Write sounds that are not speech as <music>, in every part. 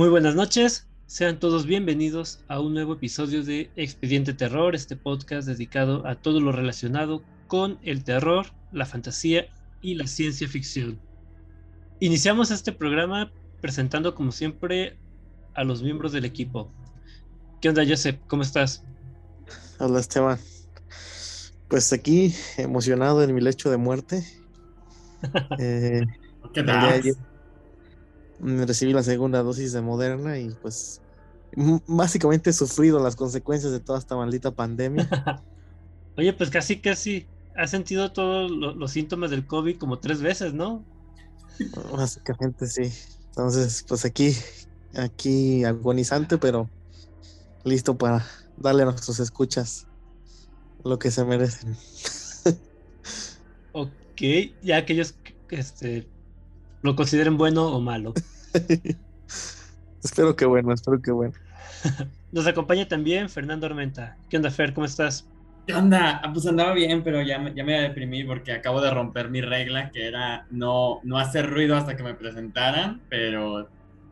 Muy buenas noches, sean todos bienvenidos a un nuevo episodio de Expediente Terror, este podcast dedicado a todo lo relacionado con el terror, la fantasía y la ciencia ficción. Iniciamos este programa presentando como siempre a los miembros del equipo. ¿Qué onda, Joseph? ¿Cómo estás? Hola, Esteban. Pues aquí, emocionado en mi lecho de muerte. <laughs> eh, ¿Qué tal? Recibí la segunda dosis de Moderna y pues básicamente he sufrido las consecuencias de toda esta maldita pandemia. <laughs> Oye, pues casi, casi has sentido todos los síntomas del COVID como tres veces, ¿no? Básicamente sí. Entonces, pues aquí, aquí agonizante, pero listo para darle a nuestros escuchas lo que se merecen. <laughs> ok, ya aquellos que este, lo consideren bueno o malo. <laughs> espero que bueno, espero que bueno. <laughs> Nos acompaña también Fernando Armenta. ¿Qué onda, Fer? ¿Cómo estás? ¿Qué onda? Ah, pues andaba bien, pero ya, ya me deprimí porque acabo de romper mi regla, que era no, no hacer ruido hasta que me presentaran, pero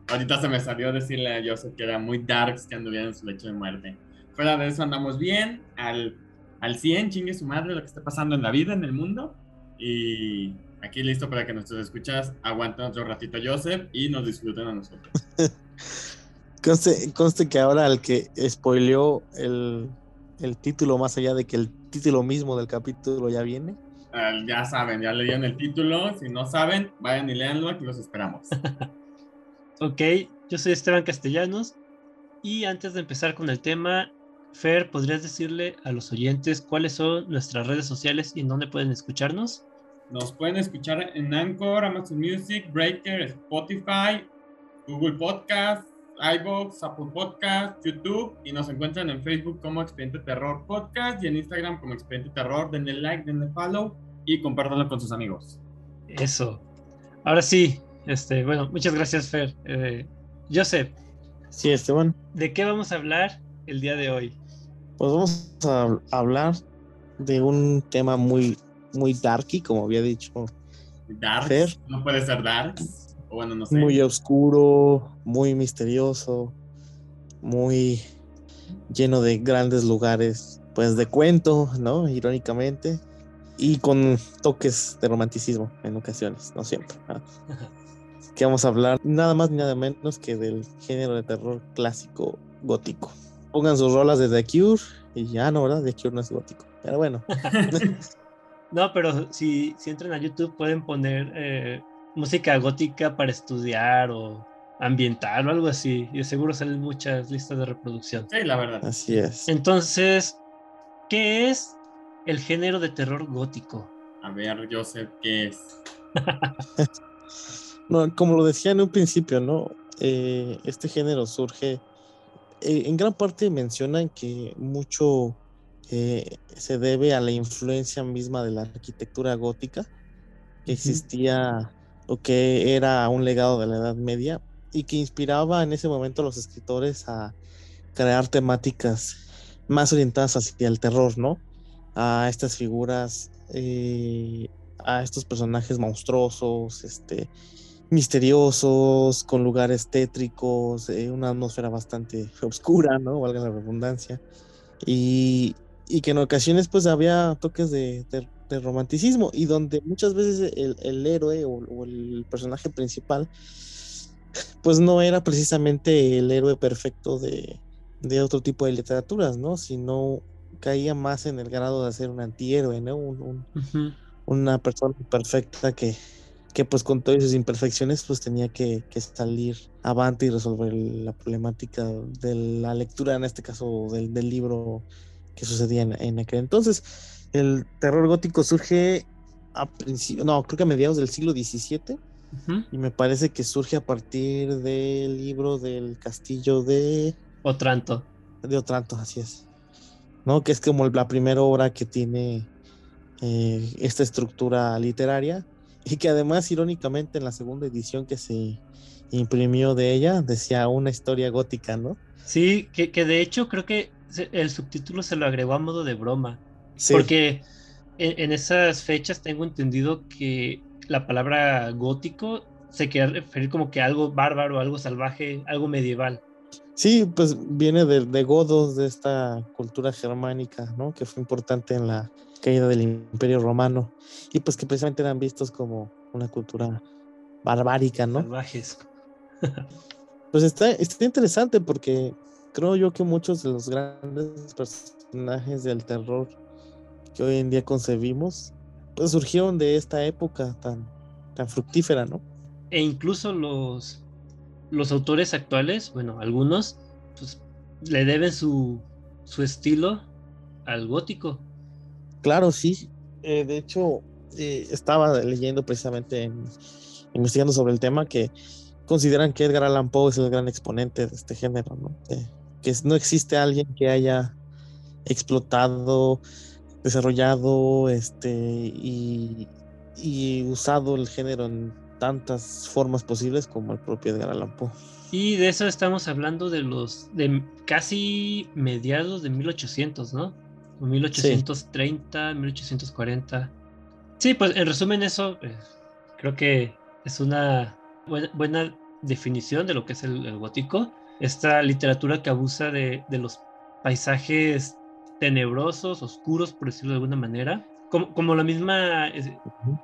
ahorita se me salió decirle a Joseph que era muy darks que anduviera en su lecho de muerte. Fuera de eso andamos bien, al, al 100, chingue su madre lo que está pasando en la vida, en el mundo, y aquí listo para que nuestros escuchas aguanten otro ratito a Joseph y nos disfruten a nosotros. <laughs> conste, conste, que ahora el que spoileó el, el, título, más allá de que el título mismo del capítulo ya viene. Uh, ya saben, ya leían el título. Si no saben, vayan y leanlo, aquí los esperamos. <laughs> ok, yo soy Esteban Castellanos. Y antes de empezar con el tema, Fer, ¿podrías decirle a los oyentes cuáles son nuestras redes sociales y en dónde pueden escucharnos? Nos pueden escuchar en Anchor, Amazon Music, Breaker, Spotify, Google Podcast, iVoox, Apple Podcast, YouTube y nos encuentran en Facebook como Expediente Terror Podcast y en Instagram como Expediente Terror. Denle like, denle follow y compártanlo con sus amigos. Eso. Ahora sí, este, bueno, muchas gracias, Fer. Eh, Joseph. Sí, Esteban. ¿De qué vamos a hablar el día de hoy? Pues vamos a hablar de un tema muy muy darky, como había dicho. Dark. No puede ser dark. O bueno, no sé. Muy oscuro, muy misterioso, muy lleno de grandes lugares, pues de cuento, ¿no? Irónicamente. Y con toques de romanticismo en ocasiones, no siempre. <laughs> que vamos a hablar nada más ni nada menos que del género de terror clásico gótico. Pongan sus rolas de The Cure y ya no, ¿verdad? The Cure no es gótico. Pero bueno. <laughs> No, pero si, si entran a YouTube pueden poner eh, música gótica para estudiar o ambiental o algo así. Y seguro salen muchas listas de reproducción. Sí, la verdad. Así es. Entonces, ¿qué es el género de terror gótico? A ver, Joseph, ¿qué es? <laughs> no, como lo decía en un principio, ¿no? Eh, este género surge. Eh, en gran parte mencionan que mucho eh, se debe a la influencia misma de la arquitectura gótica que existía o que era un legado de la Edad Media y que inspiraba en ese momento a los escritores a crear temáticas más orientadas hacia el terror, ¿no? A estas figuras, eh, a estos personajes monstruosos, este, misteriosos, con lugares tétricos, eh, una atmósfera bastante <laughs> oscura, ¿no? Valga la redundancia. Y, y que en ocasiones pues había toques de, romanticismo y donde muchas veces el, héroe o, el personaje principal pues no era precisamente el héroe perfecto de, otro tipo de literaturas, ¿no? Sino caía más en el grado de ser un antihéroe, ¿no? Una persona perfecta que, que pues con todas sus imperfecciones pues tenía que, salir avante y resolver la problemática de la lectura, en este caso del, del libro que sucedía en, aquel entonces. El terror gótico surge a principios, no, creo que a mediados del siglo XVII. Y me parece que surge a partir del libro del castillo de Otranto. De Otranto, así es. ¿No? Que es como la primera obra que tiene eh, esta estructura literaria. Y que además, irónicamente, en la segunda edición que se imprimió de ella, decía una historia gótica, ¿no? Sí, que, que de hecho creo que el subtítulo se lo agregó a modo de broma. Porque en, esas fechas tengo entendido que la palabra gótico se quiere referir como que algo bárbaro, algo salvaje, algo medieval. Sí, pues viene de, de godos, de esta cultura germánica, ¿no? Que fue importante en la caída del Imperio Romano y pues que precisamente eran vistos como una cultura barbárica, ¿no? Salvajes. <laughs> Pues está, está interesante porque creo yo que muchos de los grandes personajes del terror que hoy en día concebimos, pues surgieron de esta época tan, tan fructífera, ¿no? E incluso los, los autores actuales, bueno, algunos, pues le deben su, su estilo al gótico. Claro, sí. Eh, de hecho, eh, estaba leyendo precisamente, en- investigando sobre el tema, que consideran que Edgar Allan Poe es el gran exponente de este género, ¿no? Que no existe alguien que haya explotado, desarrollado este, y, y usado el género en tantas formas posibles como el propio Edgar Allan Poe. Y de eso estamos hablando de los de casi mediados de 1800, ¿no? O 1830, 1840. Sí, pues en resumen eso eh, creo que es una buena, buena definición de lo que es el gótico. Esta literatura que abusa de, de los paisajes tenebrosos, oscuros, por decirlo de alguna manera. Como, como la misma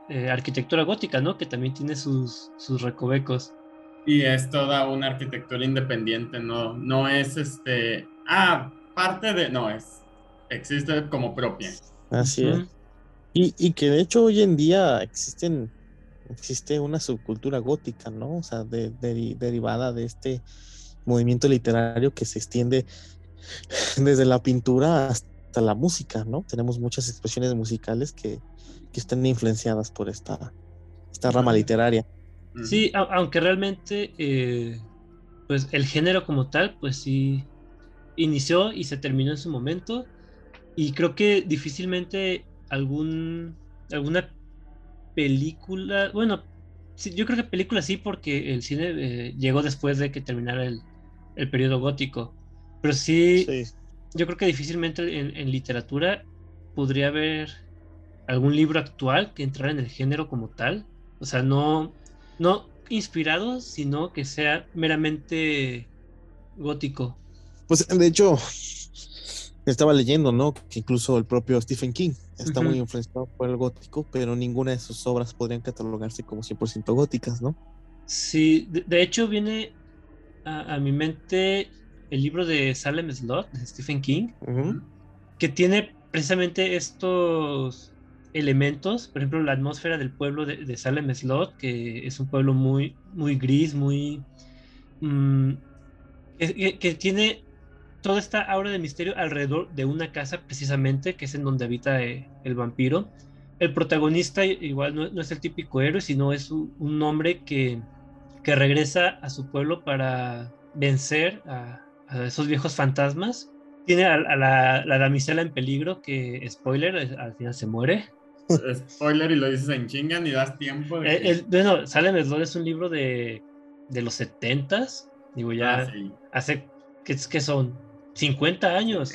eh, arquitectura gótica, ¿no? Que también tiene sus, sus recovecos. Y es toda una arquitectura independiente, no, no es este, ah, parte de, no, es, existe como propia. Así es. Y, y que de hecho hoy en día existen, existe una subcultura gótica, ¿no? O sea, de- de- derivada de este movimiento literario que se extiende <laughs> desde la pintura hasta la música, ¿no? Tenemos muchas expresiones musicales que, que están influenciadas por esta, esta rama literaria. Sí, a- aunque realmente, eh, pues el género como tal, pues sí, inició y se terminó en su momento. Y creo que difícilmente algún, alguna película, bueno, sí, yo creo que película sí, porque el cine eh, llegó después de que terminara el, el periodo gótico. Pero sí, Sí. yo creo que difícilmente en, en literatura podría haber algún libro actual que entrara en el género como tal. O sea, no, no inspirado, sino que sea meramente gótico. Pues de hecho, estaba leyendo, ¿no? Que incluso el propio Stephen King está muy influenciado por el gótico, pero ninguna de sus obras podrían catalogarse como 100% góticas, ¿no? Sí, de, de hecho viene a, a mi mente el libro de Salem Slot de Stephen King, Ujú. que tiene precisamente estos elementos, por ejemplo, la atmósfera del pueblo de, de Salem Slot, que es un pueblo muy, muy gris, muy... mm, que, que- tiene toda esta aura de misterio alrededor de una casa precisamente, que es en donde habita eh, el vampiro. El protagonista igual no, no es el típico héroe, sino es u- un hombre que, que regresa a su pueblo para vencer a, a esos viejos fantasmas. Tiene a, a la, la damisela en peligro, que, spoiler, es- al final se muere. Spoiler y lo dices en chinga ni das tiempo. de Eh, que- el- bueno, Salem Slot es un libro de, de los 70s, digo ya, Ah, sí. hace, que, que son 50 años.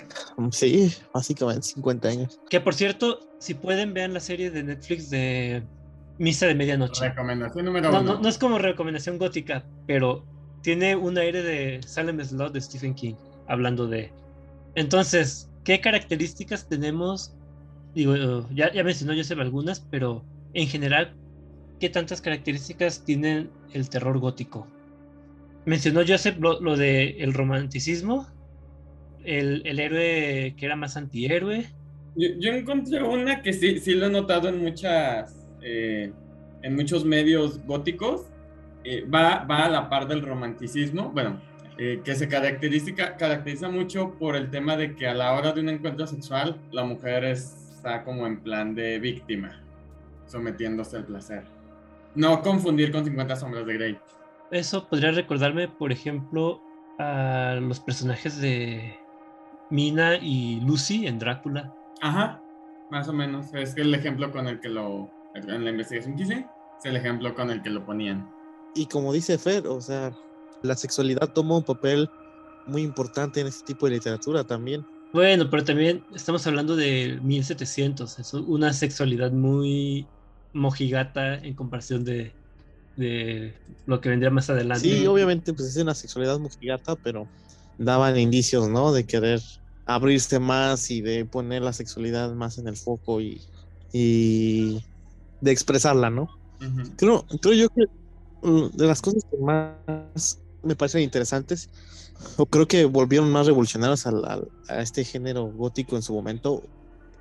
Sí, básicamente 50 años. Que por cierto, si pueden, vean la serie de Netflix de Misa de Medianoche. Recomendación número No, uno. no, no es como recomendación gótica, pero tiene un aire de Salem Slot de Stephen King, hablando de... Entonces, ¿qué características tenemos? Digo, ya, ya mencionó Joseph algunas, pero en general, ¿qué tantas características tiene el terror gótico? Mencionó Joseph lo, lo de el romanticismo, el, el héroe que era más antihéroe, Yo, yo encontré una que sí, sí lo he notado en muchas, eh, en muchos medios góticos. eh, va, va a la par del romanticismo, bueno, eh, que se caracteriza, caracteriza mucho por el tema de que a la hora de un encuentro sexual la mujer está como en plan de víctima, sometiéndose al placer. No confundir con 50 sombras de Grey. Eso podría recordarme, por ejemplo, a los personajes de Mina y Lucy en Drácula. Ajá, más o menos. Es el ejemplo con el que lo, en la investigación que hice, es el ejemplo con el que lo ponían. Y como dice Fer, o sea, la sexualidad toma un papel muy importante en este tipo de literatura también. Bueno, pero también estamos hablando de 1700, es una sexualidad muy mojigata en comparación de, de lo que vendría más adelante. Sí, obviamente, pues es una sexualidad mujigata, pero daban indicios, ¿no? De querer abrirse más y de poner la sexualidad más en el foco y, y de expresarla, ¿no? Creo, creo yo que mm, de las cosas que más me parecen interesantes, o creo que volvieron más revolucionarios al- al- a este género gótico en su momento,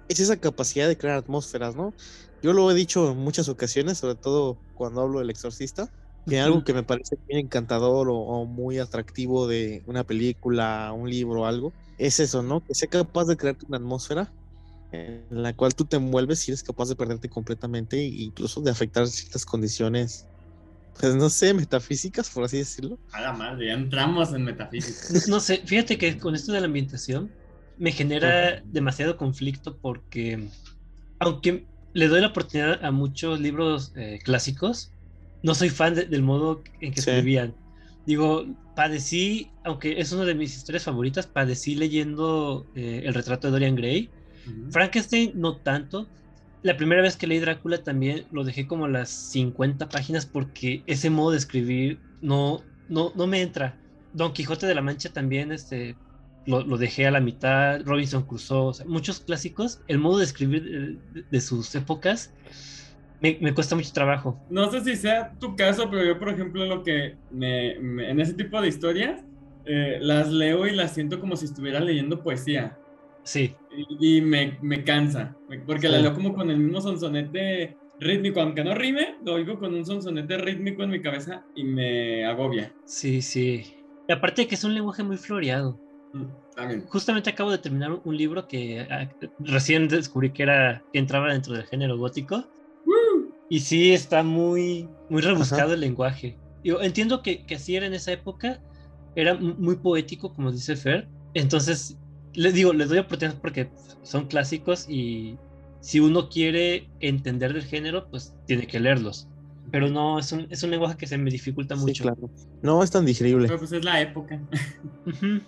es esa capacidad de crear atmósferas, ¿no? Yo lo he dicho en muchas ocasiones, sobre todo cuando hablo del exorcista, que algo que me parece muy encantador o, o muy atractivo de una película, un libro algo, es eso, ¿no? Que sea capaz de crearte una atmósfera en la cual tú te envuelves y eres capaz de perderte completamente e incluso de afectar ciertas condiciones, pues no sé, metafísicas, por así decirlo. A la madre, ya entramos en metafísica. No, no sé, fíjate que con esto de la ambientación me genera demasiado conflicto porque aunque le doy la oportunidad a muchos libros eh, clásicos, no soy fan de- del modo en que Sí. escribían. Digo, padecí, aunque es una de mis historias favoritas, padecí leyendo eh, el retrato de Dorian Gray. Frankenstein no tanto. La primera vez que leí Drácula también lo dejé como las 50 páginas porque ese modo de escribir no, no, no me entra. Don Quijote de la Mancha también este, lo, lo dejé a la mitad. Robinson Crusoe, o sea, muchos clásicos. El modo de escribir de, de sus épocas me, me cuesta mucho trabajo. No sé si sea tu caso, pero yo, por ejemplo, lo que me, me- en ese tipo de historias, eh, las leo y las siento como si estuviera leyendo poesía. Sí, Y, y me, me cansa, porque la Sí. leo como con el mismo sonsonete rítmico, aunque no rime, lo oigo con un sonsonete rítmico en mi cabeza y me agobia. sí, sí. Y aparte de que es un lenguaje muy floreado. Mm, También. Justamente acabo de terminar un libro que ah, recién descubrí que era que entraba dentro del género gótico. Y sí, está muy, muy rebuscado Ajá. el lenguaje. Yo entiendo que, que así era en esa época, era mu- muy poético, como dice Fer. Entonces, les digo, les doy oportunidades porque son clásicos y si uno quiere entender del género, pues tiene que leerlos. Pero no, es un, es un lenguaje que se me dificulta Sí, mucho. claro. No es tan digerible. Pero pues es la época.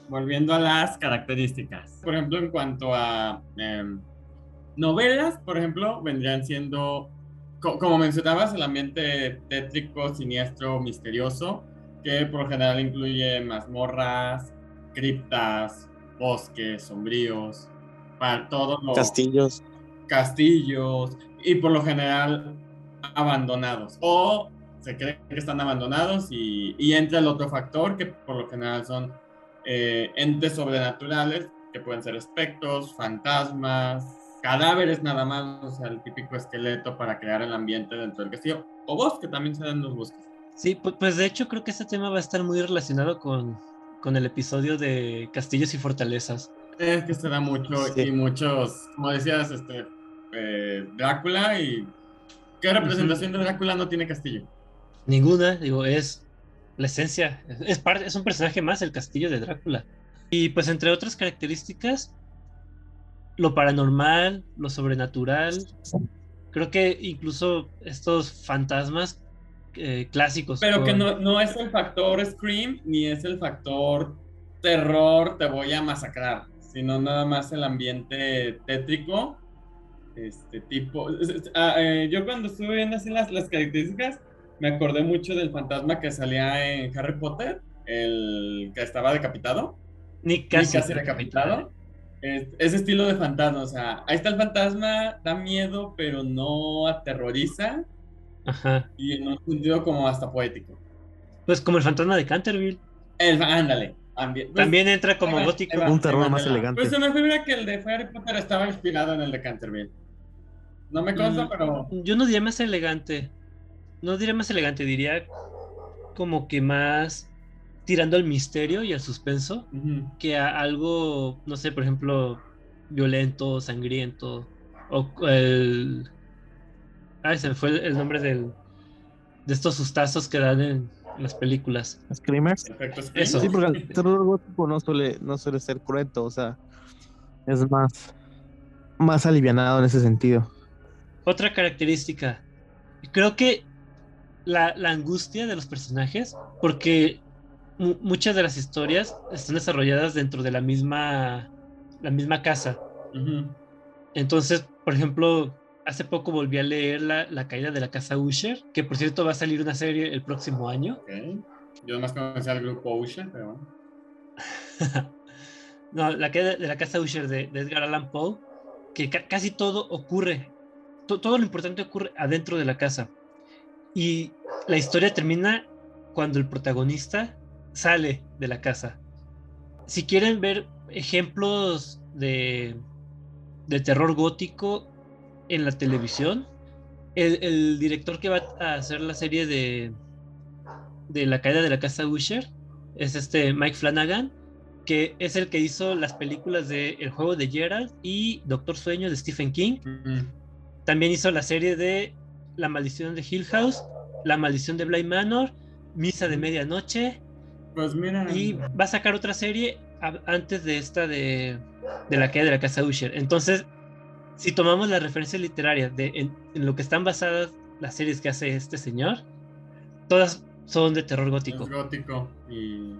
Volviendo a las características. Por ejemplo, en cuanto a em, novelas, por ejemplo, vendrían siendo, co- como mencionabas, el ambiente tétrico, siniestro, misterioso, que por lo general incluye mazmorras, criptas, bosques sombríos, para todo lo- Castillos. castillos y por lo general abandonados o se cree que están abandonados y, y entra el otro factor que por lo general son eh, entes sobrenaturales que pueden ser espectros, fantasmas, cadáveres nada más, o sea, el típico esqueleto para crear el ambiente dentro del castillo o bosque, también se dan los bosques. Sí, pu- pues de hecho creo que este tema va a estar muy relacionado con, con el episodio de Castillos y Fortalezas. Es que se da mucho Sí. y muchos, como decías, este, eh, Drácula y... ¿Qué representación de Drácula no tiene castillo? Ninguna, digo, es la esencia, es, es parte, es un personaje más el castillo de Drácula. Y pues entre otras características, lo paranormal, lo sobrenatural, creo que incluso estos fantasmas eh, clásicos. Pero que no, no es el factor Scream ni es el factor terror, te voy a masacrar, sino nada más el ambiente tétrico. Este tipo. ah, eh, yo cuando estuve viendo así las, las características, me acordé mucho del fantasma que salía en Harry Potter, el que estaba decapitado. Ni Ni casi, casi decapitado. Es- ese estilo de fantasma, o sea, ahí está el fantasma, da miedo, pero no aterroriza, Ajá. y en un sentido como hasta poético. Pues como el fantasma de Canterville. El, ándale. pues, También entra como va, gótico. va, Un terror más elegante. Pues se me figura que el de Harry Potter estaba inspirado en el de Canterville. No me consta, Mm, pero. Yo no diría más elegante. No diría más elegante, diría como que más tirando al misterio y al suspenso que a algo, no sé, por ejemplo, violento, sangriento. O el. Ay, se me fue el, el nombre del, de estos sustazos que dan en las películas. Screamers. Eso. Sí, porque el terror gótico no suele, no suele ser cruento, o sea, es más, más alivianado en ese sentido. Otra característica. Creo que la, la angustia de los personajes, porque mu- muchas de las historias están desarrolladas dentro de la misma, la misma casa. Entonces, por ejemplo, hace poco volví a leer la, la, caída de la casa Usher, que por cierto va a salir una serie el próximo año. Okay. Yo nomás conocí al grupo Usher, pero bueno. <laughs> no, la caída de la casa Usher de, de Edgar Allan Poe, que ca casi todo ocurre, to todo lo importante ocurre adentro de la casa. Y la historia termina cuando el protagonista sale de la casa. Si quieren ver ejemplos de, de terror gótico en la televisión, el, el, director que va a hacer la serie de, de La caída de la casa Usher es este Mike Flanagan, que es el que hizo las películas de El juego de Gerald y Doctor Sueño de Stephen King. -huh. También hizo la serie de La maldición de Hill House, La maldición de Bly Manor, Misa de Medianoche. Pues mira. Y va a sacar otra serie antes de esta de, de la caída de la casa Usher. Entonces, si tomamos la referencia literaria de en, en, lo que están basadas las series que hace este señor, todas son de terror gótico. Es gótico y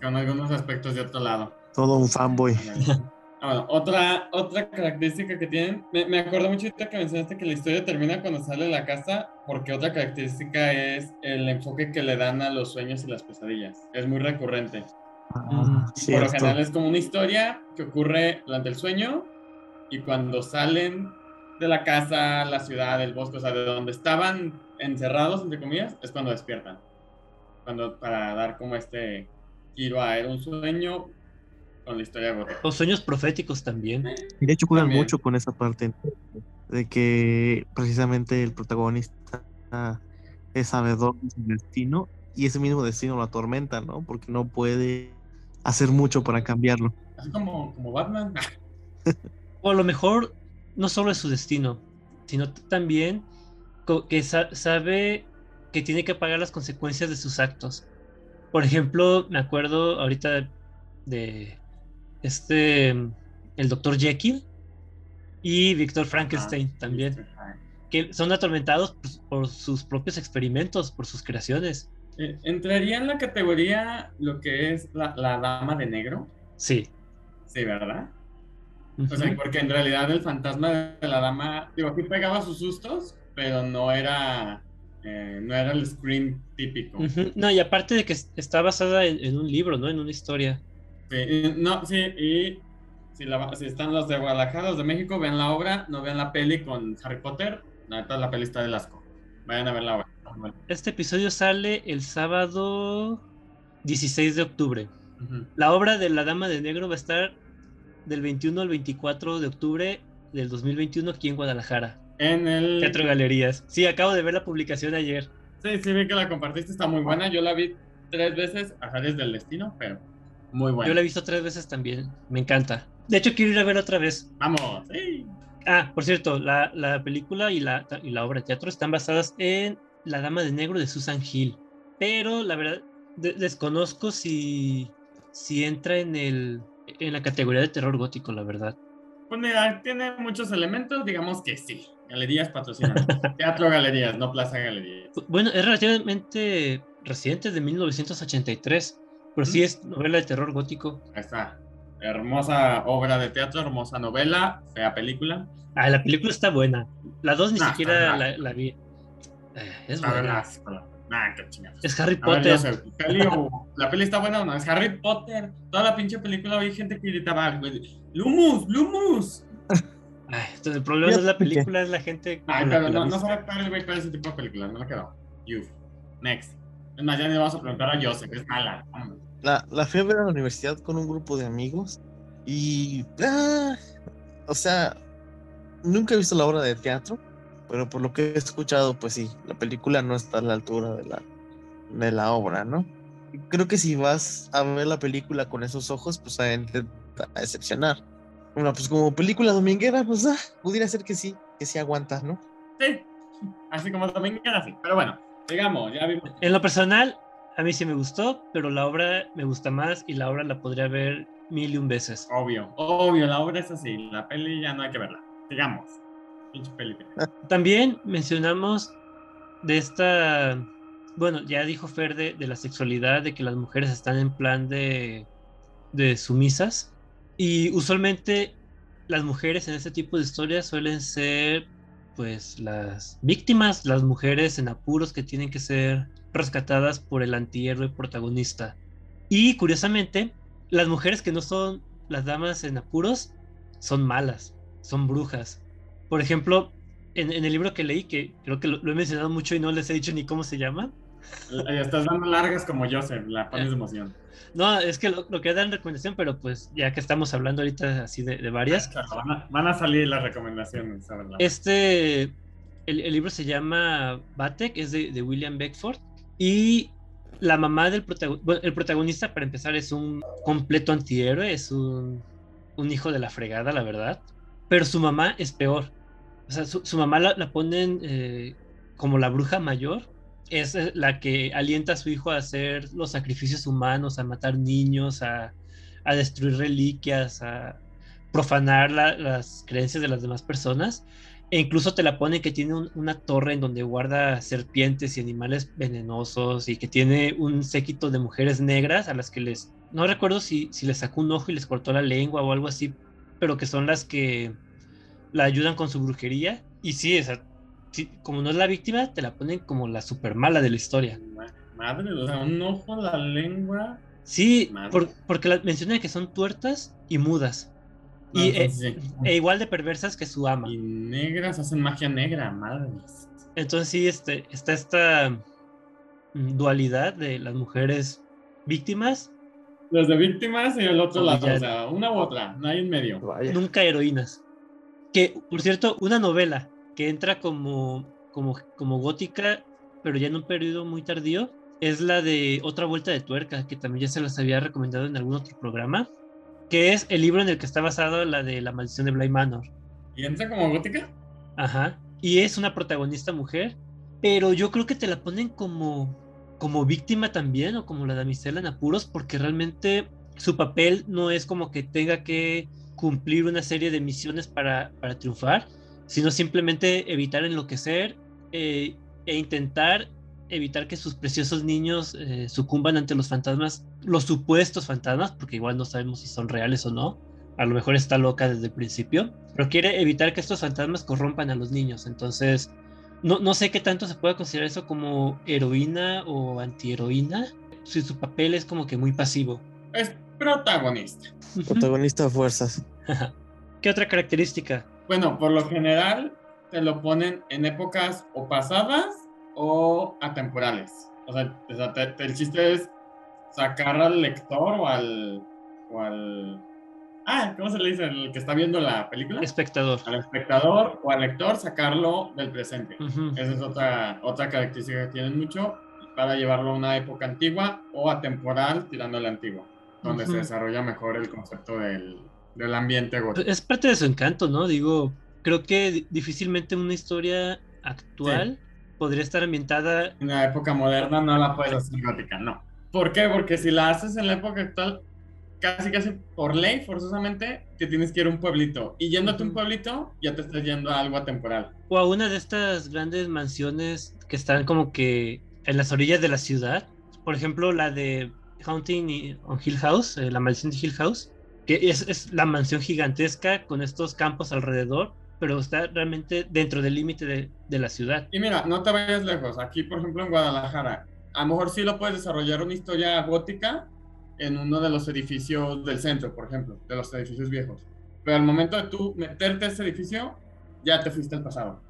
con algunos aspectos de otro lado. Todo un fanboy. <laughs> Bueno, otra, otra característica que tienen, me, me acuerdo mucho ahorita que mencionaste que la historia termina cuando sale de la casa, porque otra característica es el enfoque que le dan a los sueños y las pesadillas. Es muy recurrente. Ah, Por lo general es como una historia que ocurre durante el sueño y cuando salen de la casa, la ciudad, el bosque, o sea, de donde estaban encerrados, entre comillas, es cuando despiertan. Cuando, para dar como este giro a era un sueño con la historia gótica. Los sueños proféticos también. De hecho, juegan También. mucho con esa parte de que precisamente el protagonista es sabedor de su destino y ese mismo destino lo atormenta, ¿no? Porque no puede hacer mucho para cambiarlo. Así como, como Batman. <laughs> O a lo mejor no solo es su destino, sino también que sa sabe que tiene que pagar las consecuencias de sus actos. Por ejemplo, me acuerdo ahorita de este, el doctor Jekyll y Víctor Frankenstein Ah, también, que son atormentados por, por, sus propios experimentos, por sus creaciones. Eh, ¿Entraría en la categoría lo que es la, la dama de negro? Sí. Sí, ¿verdad? Uh -huh. O sea, porque en realidad el fantasma de la dama, digo, aquí pegaba sus sustos, pero no era, eh, no era el scream típico. Uh -huh. No, y aparte de que está basada en, en, un libro, ¿no? En una historia. Sí, no, sí, y si, la, si, están los de Guadalajara, los de México, vean la obra, no vean la peli con Harry Potter, la la peli está del asco. Vayan a ver la obra. Este episodio sale el sábado 16 de octubre. Uh -huh. La obra de La Dama de Negro va a estar del 21 al 24 de octubre del 2021 aquí en Guadalajara. En el Teatro Galerías. Sí, acabo de ver la publicación ayer. Sí, sí, vi que la compartiste, está muy buena. Yo la vi tres veces, Azares del Destino, pero muy buena. Yo la he visto tres veces también, me encanta. De hecho, quiero ir a ver otra vez. Vamos, sí. Ah, por cierto, la, la película y la, y la obra de teatro están basadas en La Dama de Negro de Susan Hill. Pero la verdad, de desconozco si, si entra en el en la categoría de terror gótico, la verdad. Pues mira, tiene muchos elementos, digamos que sí. Galerías patrocinan. <laughs> Teatro Galerías, no Plaza Galerías. Bueno, es relativamente reciente, de 1983, pero sí es novela de terror gótico. Ahí está. Hermosa obra de teatro, hermosa novela, fea película. Ah, la película está buena. La dos ni nah, siquiera la, la, vi. Eh, es buena. Nah, qué chingada. Es Harry Potter. Ver, ¿peli o, ¿La peli está buena o no? Es Harry Potter. Toda la pinche película hay gente que gritaba, güey, ¡Lumus! ¡Lumus! Ay, entonces el problema no es la película, es la gente. Ay, pero no, no sabe para el güey para ese tipo de películas, no me quedó. You. Next. Es más, ya le vamos a preguntar a Joseph, es mala. La, la fui a ver a la universidad con un grupo de amigos y. Ah, o sea, nunca he visto la obra de teatro, pero por lo que he escuchado, pues sí, la película no está a la altura de la, de la obra, ¿no? Creo que si vas a ver la película con esos ojos, pues a, a decepcionar. Bueno, pues como película dominguera, pues ah, pudiera ser que sí, que sí aguanta, ¿no? Sí, así como dominguera, sí. Pero bueno, digamos, ya vimos. En lo personal, a mí sí me gustó, pero la obra me gusta más y la obra la podría ver mil y un veces. Obvio, obvio, la obra es así, la peli ya no hay que verla. Digamos, <laughs> También mencionamos de esta, bueno, ya dijo Fer de, de, la sexualidad, de que las mujeres están en plan de, de sumisas. Y usualmente las mujeres en este tipo de historias suelen ser pues las víctimas, las mujeres en apuros que tienen que ser rescatadas por el antihéroe protagonista. Y curiosamente, las mujeres que no son las damas en apuros son malas, son brujas. Por ejemplo, en, el libro que leí, que creo que lo, he mencionado mucho y no les he dicho ni cómo se llama. Estás dando largas como Joseph, la pones de emoción. No, es que lo, lo que dan recomendación, pero pues ya que estamos hablando ahorita así de, varias. van, a, salir las recomendaciones. Este, el, el, libro se llama Batek, es de, de William Beckford. Y la mamá del protagonista, el protagonista para empezar es un completo antihéroe, es un, un, hijo de la fregada, la verdad. Pero su mamá es peor. O sea, su, mamá la, ponen eh, como la bruja mayor es eh, la que alienta a su hijo a hacer los sacrificios humanos, a matar niños, a, destruir reliquias, a profanar las creencias de las demás personas. E incluso te la pone que tiene una torre en donde guarda serpientes y animales venenosos y que tiene un séquito de mujeres negras a las que les... No recuerdo si, si les sacó un ojo y les cortó la lengua o algo así, pero que son las que la ayudan con su brujería. Y sí, esa, como no es la víctima, te la ponen como la super mala de la historia. Madre, o sea, un ojo, la lengua. Sí, porque la, menciona que son tuertas y mudas. y, eh, e igual de perversas que su ama. Y negras hacen magia negra, madre. Entonces sí, este, está esta mm, dualidad de las mujeres víctimas. Las de víctimas y el otro lado, o sea, una u otra, no hay en medio. Nunca heroínas. Que, por cierto, una novela que entra como, como, como gótica, pero ya en un periodo muy tardío, es la de Otra Vuelta de Tuerca, que también ya se las había recomendado en algún otro programa, que es el libro en el que está basado la de La Maldición de Bly Manor. ¿Y entra como gótica? Ajá, y es una protagonista mujer, pero yo creo que te la ponen como, como víctima también, o como la damisela en apuros, porque realmente su papel no es como que tenga que cumplir una serie de misiones para, para triunfar, sino simplemente evitar enloquecer eh, e intentar evitar que sus preciosos niños eh, sucumban ante los fantasmas, los supuestos fantasmas, porque igual no sabemos si son reales o no. A lo mejor está loca desde el principio, pero quiere evitar que estos fantasmas corrompan a los niños. Entonces, no, no sé qué tanto se puede considerar eso como heroína o antiheroína. Si su papel es como que muy pasivo. Es protagonista. Protagonista a fuerzas. <laughs> ¿Qué otra característica? Bueno, por lo general te lo ponen en épocas o pasadas o atemporales. O sea, el chiste es sacar al lector o al, o al... Ah, ¿cómo se le dice? El que está viendo la película. Espectador. Al espectador o al lector sacarlo del presente. Esa es otra, otra característica que tienen mucho para llevarlo a una época antigua o atemporal tirando a la antigua, donde se desarrolla mejor el concepto del, del ambiente gótico. Es parte de su encanto, ¿no? Digo, creo que difícilmente una historia actual podría estar ambientada. En la época moderna no la puedes hacer gótica, no. ¿Por qué? Porque si la haces en la época actual, casi casi por ley, forzosamente, te tienes que ir a un pueblito. Y yéndote a un pueblito, ya te estás yendo a algo atemporal. O a una de estas grandes mansiones que están como que en las orillas de la ciudad. Por ejemplo, la de Haunting on Hill House, eh, la maldición de Hill House es, la mansión gigantesca con estos campos alrededor, pero está realmente dentro del límite de, la ciudad. Y mira, no te vayas lejos. Aquí, por ejemplo, en Guadalajara, a lo mejor sí lo puedes desarrollar una historia gótica en uno de los edificios del centro, por ejemplo, de los edificios viejos. Pero al momento de tú meterte a ese edificio, ya te fuiste al pasado.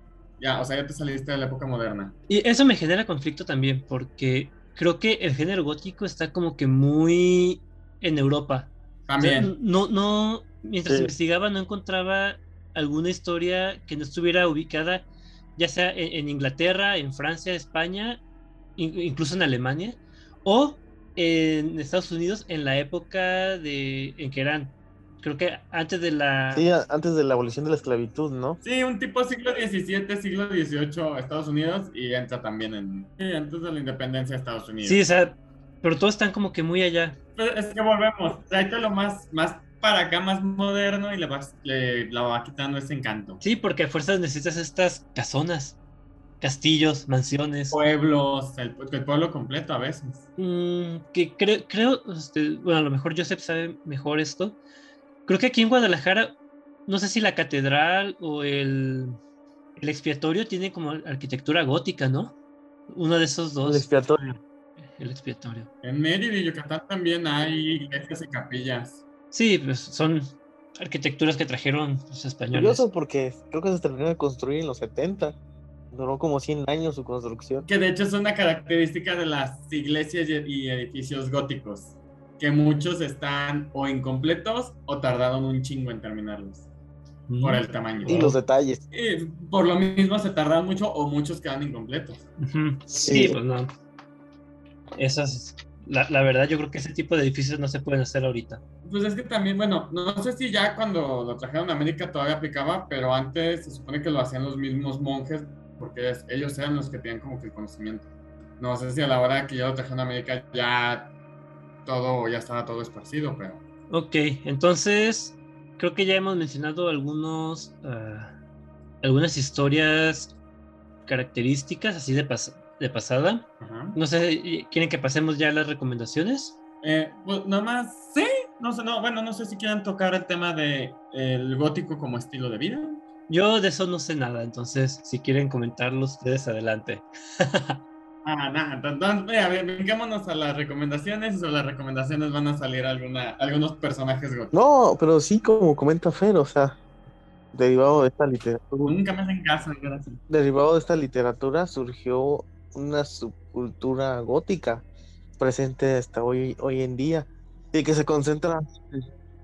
Ya, o sea, ya te saliste de la época moderna. Y eso me genera conflicto también, porque creo que el género gótico está como que muy en Europa. También. no, no, mientras investigaba no encontraba alguna historia que no estuviera ubicada, ya sea en, Inglaterra, en Francia, España, incluso en Alemania, o en Estados Unidos en la época de en que eran creo que antes de la sí, antes de la abolición de la esclavitud, ¿no? Sí, un tipo siglo XVII, siglo XVIII Estados Unidos y entra también en sí, antes de la independencia de Estados Unidos. Sí, o sea, pero todos están como que muy allá. Pues, es que volvemos, tráete lo más, más para acá, más moderno y le, vas, le la va quitando ese encanto. Sí, porque a fuerzas necesitas estas casonas, castillos, mansiones. Pueblos, el, pueblo completo a veces. Mm, que creo, creo este, bueno, a lo mejor Joseph sabe mejor esto. Creo que aquí en Guadalajara, no sé si la catedral o el, el expiatorio tiene como arquitectura gótica, ¿no? Uno de esos dos. El expiatorio. El expiatorio. En Mérida y Yucatán también hay iglesias y capillas. Sí, pues son arquitecturas que trajeron los españoles. Curioso porque creo que se terminó de construir en los 70. Duró como 100 años su construcción. Que de hecho es una característica de las iglesias y- y edificios góticos. Que muchos están o incompletos o tardaron un chingo en terminarlos. Mm. Por el tamaño. Y los detalles. Y por lo mismo se tardan mucho o muchos quedan incompletos. Sí, Sí. pues no. Esas, la, la verdad, yo creo que ese tipo de edificios no se pueden hacer ahorita. Pues es que también, bueno, no sé si ya cuando lo trajeron a América todavía aplicaba, pero antes se supone que lo hacían los mismos monjes porque ellos eran los que tenían como que el conocimiento. No sé si a la hora que ya lo trajeron a América ya todo, ya estaba todo esparcido, pero... Ok, entonces creo que ya hemos mencionado algunos, ah, algunas historias características así de, pas- de pasada. Ajá. No sé, ¿quieren que pasemos ya a las recomendaciones? Eh, pues nada más, sí, no sé, no, bueno, no sé si quieran tocar el tema de el gótico como estilo de vida. Yo de eso no sé nada, entonces si quieren comentarlo ustedes adelante. <laughs> Ah, nada, entonces, bien, brinquémonos a las recomendaciones y sobre las recomendaciones van a salir alguna, algunos personajes góticos. No, pero sí, como comenta Fer, o sea, derivado de esta literatura, Nunca me hacen caso, gracias. derivado de esta literatura surgió una subcultura gótica presente hasta hoy, hoy en día y que se concentra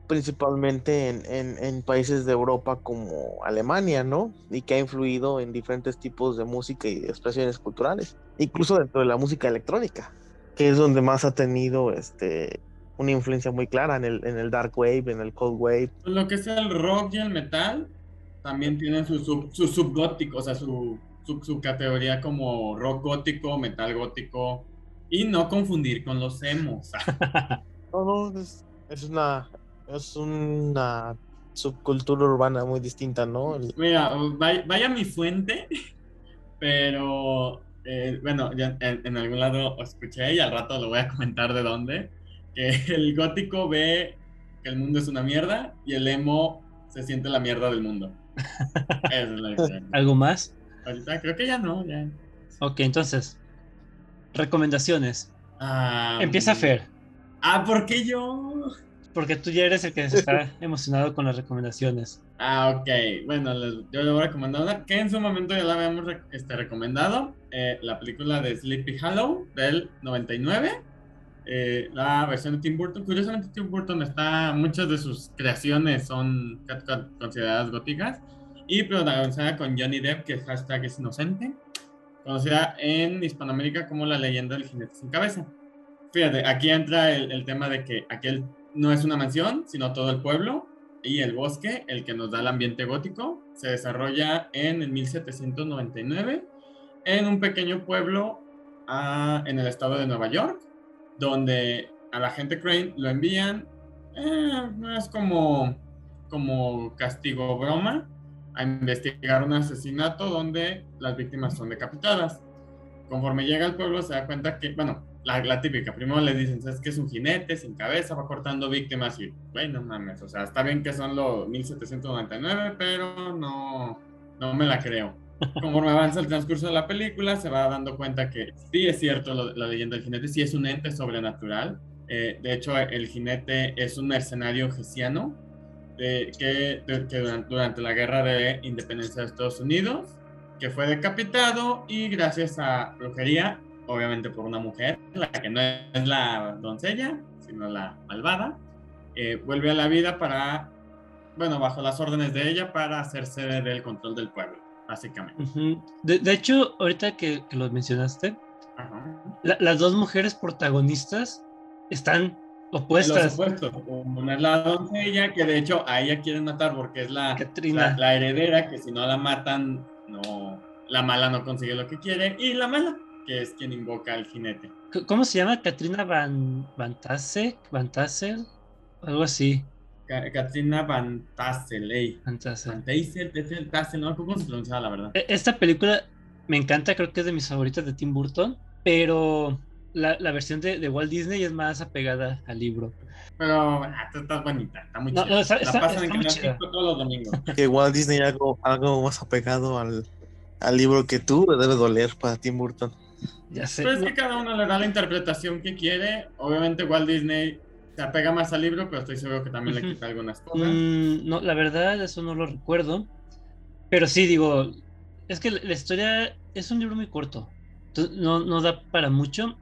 principalmente en, en- en países de Europa como Alemania, ¿no? Y que ha influido en diferentes tipos de música y expresiones culturales, incluso dentro de la música electrónica, que es donde más ha tenido este una influencia muy clara en el, en el dark wave, en el cold wave. Lo que es el rock y el metal también tienen su, sub, su subgótico, o sea, su, su, su categoría como rock gótico, metal gótico, y no confundir con los emos. <laughs> No, no, es, es una es una subcultura urbana muy distinta, ¿no? El- Mira, vaya, vaya mi fuente, <laughs> pero eh, bueno, ya en, en algún lado escuché y al rato lo voy a comentar de dónde, que <laughs> el gótico ve que el mundo es una mierda y el emo se siente la mierda del mundo. <laughs> Esa es la. ¿Algo más? Ahorita creo que ya no, ya. Ok, entonces, recomendaciones. Ah, Empieza Fer, Ah, ¿por qué yo? Porque tú ya eres el que se está <laughs> emocionado con las recomendaciones. Ah, ok. Bueno, les- yo le voy a recomendar una que en su momento ya la habíamos re- este, recomendado. eh, la película de Sleepy Hollow del 99. eh, la versión de Tim Burton. Curiosamente, Tim Burton está. Muchas de sus creaciones son consideradas góticas. Y protagonizada con Johnny Depp, que hashtag es inocente. Conocida en Hispanoamérica como la leyenda del jinete sin cabeza. Fíjate, aquí entra el, el tema de que aquel no es una mansión, sino todo el pueblo y el bosque, el que nos da el ambiente gótico, se desarrolla en el 1799 en un pequeño pueblo ah, en el estado de Nueva York, donde a la gente Crane lo envían, eh, es como, como castigo broma, a investigar un asesinato donde las víctimas son decapitadas. Conforme llega al pueblo se da cuenta que, bueno, la, la típica, primero le dicen, ¿sabes que es un jinete sin cabeza? Va cortando víctimas y, güey, no mames, o sea, está bien que son los 1799, pero no, no me la creo. <laughs> Conforme avanza el transcurso de la película, se va dando cuenta que sí es cierto lo- la leyenda del jinete, sí es un ente sobrenatural. Eh, de hecho, el jinete es un mercenario gesiano de- que, de- que durante, durante la guerra de independencia de Estados Unidos, que fue decapitado y gracias a brujería, obviamente por una mujer, la que no es la doncella, sino la malvada, eh, vuelve a la vida para, bueno, bajo las órdenes de ella para hacerse del control del pueblo, básicamente. Ujú. de, de hecho, ahorita que, que lo mencionaste, Ajá. la- las dos mujeres protagonistas están opuestas. Una es la doncella, que de hecho a ella quieren matar porque es la, la heredera, que si no la matan, no, la mala no consigue lo que quiere, y la mala, que es quien invoca al jinete. ¿Cómo se llama? Katrina Van Van Tassel, Van Tassel, algo así. Katrina Van Tassel, ey. Van Tassel. Van Tassel, Tassel, Tassel, no, ¿cómo se pronuncia la verdad? E- Esta película me encanta, creo que es de mis favoritas de Tim Burton, pero la, la versión de, de Walt Disney es más apegada al libro. Pero ah, está, bonita, está muy No, chida. no, está- la está- pasan está en Canal chida. 5 todos los domingos. <laughs> que Walt Disney algo, algo más apegado al, al libro que tú debe doler para Tim Burton. Ya sé. Pero es que cada uno le da la interpretación que quiere. Obviamente Walt Disney se apega más al libro, pero estoy seguro que también le quita algunas cosas. Mm, no, la verdad, eso no lo recuerdo. Pero sí, digo, es que la historia es un libro muy corto. no, no da para mucho.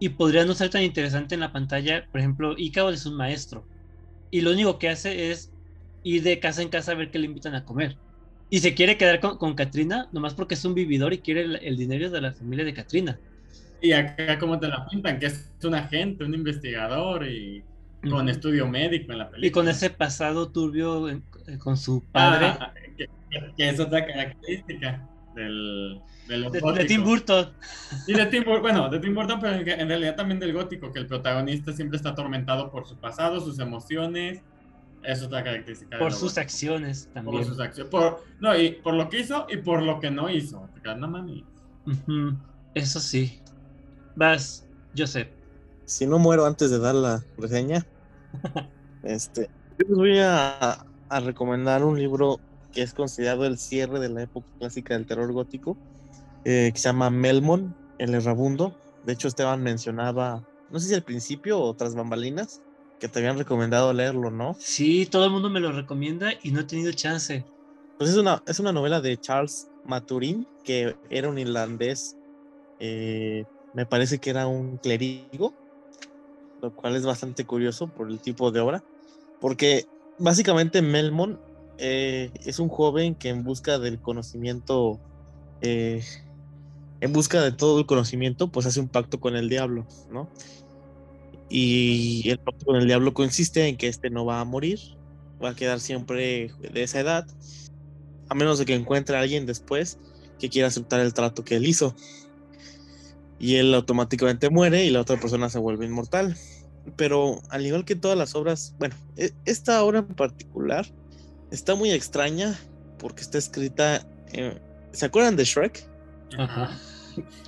Y podría no ser tan interesante en la pantalla. Por ejemplo, Icao es un maestro. Y lo único que hace es ir de casa en casa a ver qué le invitan a comer. Y se quiere quedar con, con Katrina, nomás porque es un vividor y quiere el, dinero de la familia de Katrina. Y acá como te la pintan, que es un agente, un investigador y con estudio médico en la película. Y con ese pasado turbio eh, con su padre. Ah, que, es otra característica del, del de, Tim Burton. Y de Tim Burton, bueno, de Tim Burton, pero en realidad también del gótico, que el protagonista siempre está atormentado por su pasado, sus emociones es otra característica. Por sus acciones también. Por sus acciones. Por, no, y por lo que hizo y por lo que no hizo. No mami. Eso sí. Vas, Joseph. Si no muero antes de dar la reseña, <laughs> este, yo les voy a, a, recomendar un libro que es considerado el cierre de la época clásica del terror gótico, eh, que se llama Melmon, el errabundo. De hecho, Esteban mencionaba, no sé si al principio o tras bambalinas, que te habían recomendado leerlo, ¿no? Sí, todo el mundo me lo recomienda y no he tenido chance. Pues es una, es una novela de Charles Maturin, que era un irlandés, eh, me parece que era un clérigo, lo cual es bastante curioso por el tipo de obra, porque básicamente Melmon eh, es un joven que en busca del conocimiento, eh, en busca de todo el conocimiento, pues hace un pacto con el diablo, ¿no? Y el pacto con el diablo consiste en que este no va a morir, va a quedar siempre de esa edad, a menos de que encuentre a alguien después que quiera aceptar el trato que él hizo. Y él automáticamente muere y la otra persona se vuelve inmortal. Pero al igual que todas las obras, bueno, e, esta obra en particular está muy extraña porque está escrita. ¿Se acuerdan de Shrek? Ajá.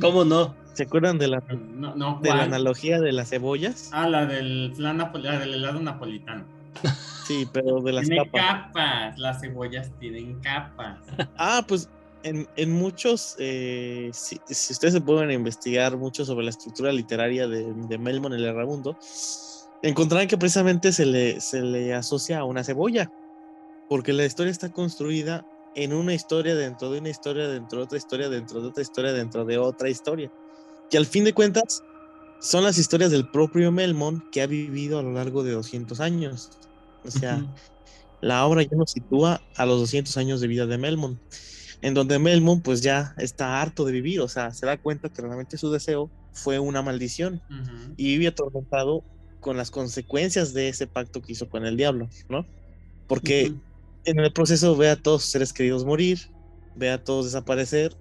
¿Cómo no? ¿Se acuerdan de la, de la analogía de las cebollas? Ah, la del, flan del helado napolitano. <laughs> Sí, pero de las Tiene capas. Las cebollas tienen capas. <laughs> Ah, pues en, en muchos, eh, si, ustedes se pueden investigar mucho sobre la estructura literaria de, de Melmon el Errabundo, encontrarán que precisamente se le, se le asocia a una cebolla, porque la historia está construida en una historia dentro de una historia, dentro de otra historia, dentro de otra historia, dentro de otra historia que al fin de cuentas son las historias del propio Melmon que ha vivido a lo largo de 200 años. O sea, la obra ya nos sitúa a los 200 años de vida de Melmon, en donde Melmon pues ya está harto de vivir, o sea, se da cuenta que realmente su deseo fue una maldición y vive atormentado con las consecuencias de ese pacto que hizo con el diablo, ¿no? Porque en el proceso ve a todos sus seres queridos morir, ve a todos desaparecer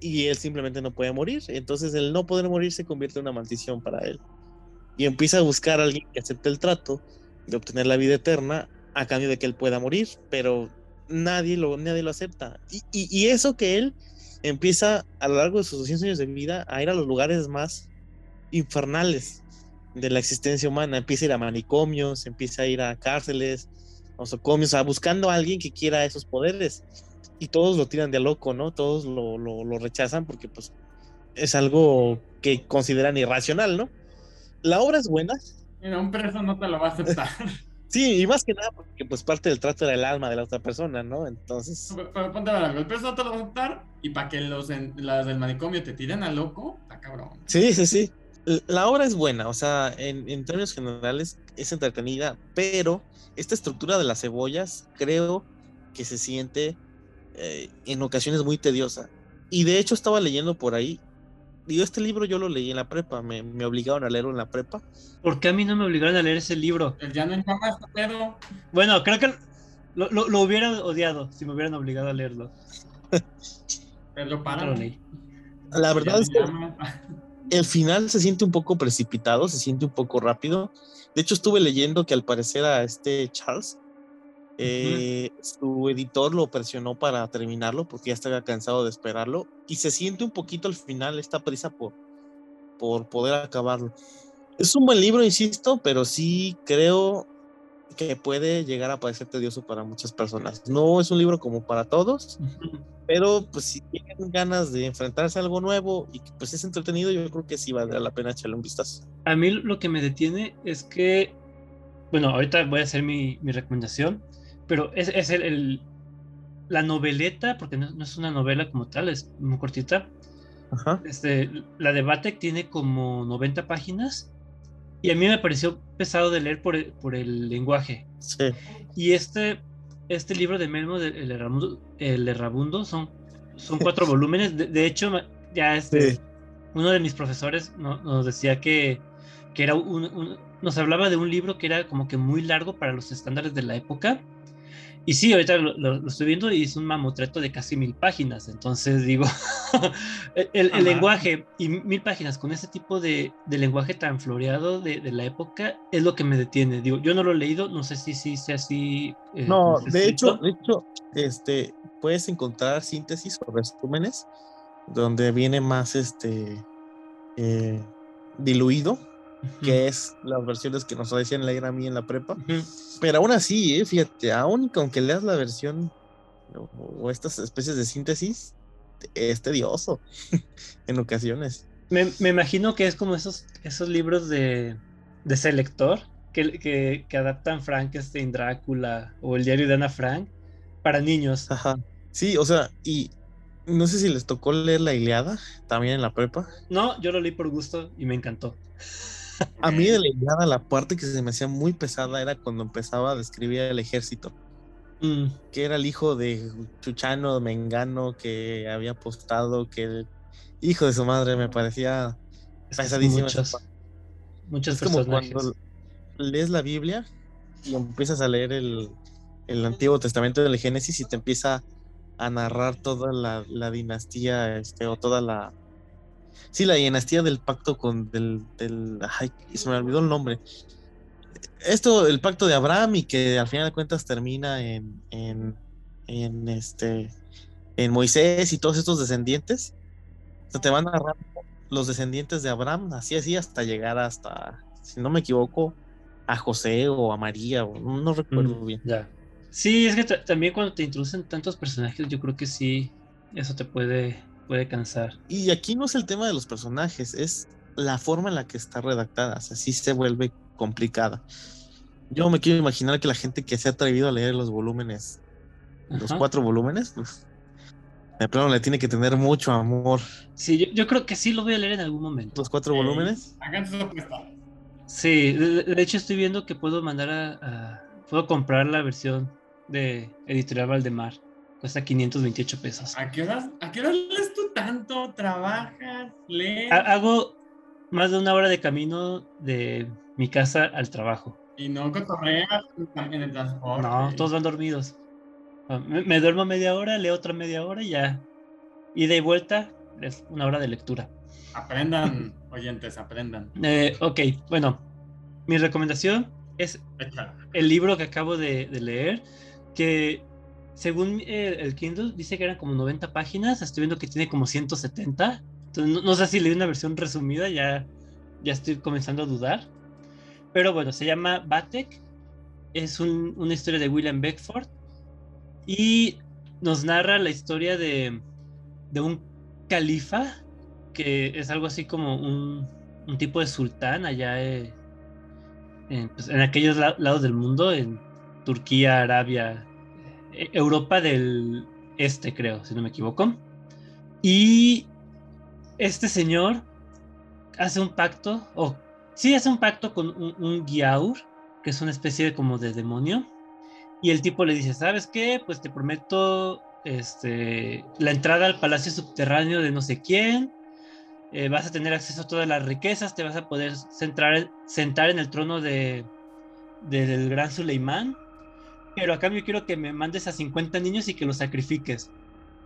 y él simplemente no puede morir. Entonces el no poder morir se convierte en una maldición para él. Y empieza a buscar a alguien que acepte el trato de obtener la vida eterna a cambio de que él pueda morir, pero nadie lo, nadie lo acepta. Y, y, eso que él empieza a lo largo de sus 200 años de vida a ir a los lugares más infernales de la existencia humana. Empieza a ir a manicomios, empieza a ir a cárceles, nosocomios, a buscando a alguien que quiera esos poderes y todos lo tiran de loco, ¿no? Todos lo, lo, rechazan porque pues es algo que consideran irracional, ¿no? La obra es buena. Mira, un preso no te lo va a aceptar. <laughs> sí, y más que nada porque pues parte del trato era el alma de la otra persona, ¿no? Entonces... Pero, ponte a el preso no te lo va a aceptar y para que los, las del manicomio te tiren a loco, está cabrón. Sí, sí, sí. La obra es buena, o sea, en, en términos generales es entretenida, pero esta estructura de las cebollas creo que se siente eh, en ocasiones muy tediosa. Y de hecho estaba leyendo por ahí. Digo, este libro yo lo leí en la prepa, me, me obligaron a leerlo en la prepa. ¿Por qué a mí no me obligaron a leer ese libro? Ya no Bueno, creo que lo, lo, hubiera odiado si me hubieran obligado a leerlo. <laughs> Pero para. La verdad es que el final se siente un poco precipitado, se siente un poco rápido. De hecho, estuve leyendo que al parecer a este Charles eh, su editor lo presionó para terminarlo porque ya estaba cansado de esperarlo y se siente un poquito al final esta prisa por, por poder acabarlo. Es un buen libro, insisto, pero sí creo que puede llegar a parecer tedioso para muchas personas. No es un libro como para todos, pero pues si tienen ganas de enfrentarse a algo nuevo y que pues es entretenido, yo creo que sí valdrá la pena echarle un vistazo. A mí lo que me detiene es que, bueno, ahorita voy a hacer mi, mi recomendación, pero es, es el, la noveleta, porque no, es una novela como tal, es muy cortita. Este, la de Batek tiene como 90 páginas y a mí me pareció pesado de leer por el, por el lenguaje. Sí. Y este, este libro de Melmo, El, Errabundo, el Errabundo, son, son cuatro <laughs> volúmenes. De, hecho, ya este, uno de mis profesores nos decía que, que era un, nos hablaba de un libro que era como que muy largo para los estándares de la época y sí, ahorita lo, estoy viendo y es un mamotreto de casi mil páginas. Entonces digo, <laughs> el, lenguaje y mil páginas con ese tipo de, lenguaje tan floreado de, la época es lo que me detiene. Digo, yo no lo he leído, no sé si, si sea así. Eh, no, de hecho, de hecho, este, puedes encontrar síntesis o resúmenes donde viene más este eh, diluido que es las versiones que nos decían leer a mí en la prepa. Pero aún así, eh, fíjate, aún aunque leas la versión o, estas especies de síntesis, es tedioso <laughs> en ocasiones. Me, me, imagino que es como esos, esos libros de, de selector que, que, que, adaptan Frankenstein, Drácula o el diario de Ana Frank para niños. Ajá. Sí, o sea, y no sé si les tocó leer La Ileada también en la prepa. No, yo lo leí por gusto y me encantó. A mí de la la parte que se me hacía muy pesada era cuando empezaba a describir el ejército. Mm. Que era el hijo de Chuchano Mengano que había apostado, que el hijo de su madre me parecía pesadísimo. Muchos es como cuando lees la Biblia y empiezas a leer el, el Antiguo Testamento del Génesis y te empieza a narrar toda la, la dinastía este, o toda la, Sí, la dinastía del pacto con del, del ay, se me olvidó el nombre. Esto, el pacto de Abraham y que al final de cuentas termina en, en, en este en Moisés y todos estos descendientes. te van a narrar los descendientes de Abraham, así así hasta llegar hasta, si no me equivoco, a José o a María, o, no, recuerdo mm, bien. Ya. Sí, es que también cuando te introducen tantos personajes, yo creo que sí, eso te puede puede cansar. Y aquí no es el tema de los personajes, es la forma en la que está redactada, así se vuelve complicada. Yo me quiero imaginar que la gente que se ha atrevido a leer los volúmenes, los cuatro volúmenes, pues de plano le tiene que tener mucho amor. Sí, yo, creo que sí lo voy a leer en algún momento. ¿Los cuatro volúmenes? Sí, de, hecho estoy viendo que puedo mandar a, Puedo comprar la versión de Editorial Valdemar. Cuesta 528 pesos. ¿A qué horas, a qué horas lees tú tanto? ¿Trabajas? ¿Lees? Hago más de una hora de camino de mi casa al trabajo. ¿Y no cotorreas en el transporte? No, todos van dormidos. Ah, me, duermo media hora, leo otra media hora y ya. Y vuelta es una hora de lectura. Aprendan, <laughs> oyentes, aprendan. Eh, ok, bueno, mi recomendación es el libro que acabo de, de leer, que según el, Kindle, dice que eran como 90 páginas. Estoy viendo que tiene como 170. Entonces, no, sé si leí una versión resumida, ya, ya estoy comenzando a dudar. Pero bueno, se llama Batek. Es una historia de William Beckford. Y nos narra la historia de, de un califa, que es algo así como un, un tipo de sultán allá eh, en, pues, en aquellos lados del mundo, en Turquía, Arabia, eh, Europa del Este, creo, si no me equivoco. Y este señor hace un pacto, o sí hace un pacto con un, un Giaur, que es una especie de como de demonio. Y el tipo le dice, ¿sabes qué? Pues te prometo este, la entrada al palacio subterráneo de no sé quién. Eh, vas a tener acceso a todas las riquezas, te vas a poder sentar en el trono de, del gran Suleimán pero a cambio quiero que me mandes a 50 niños y que los sacrifiques.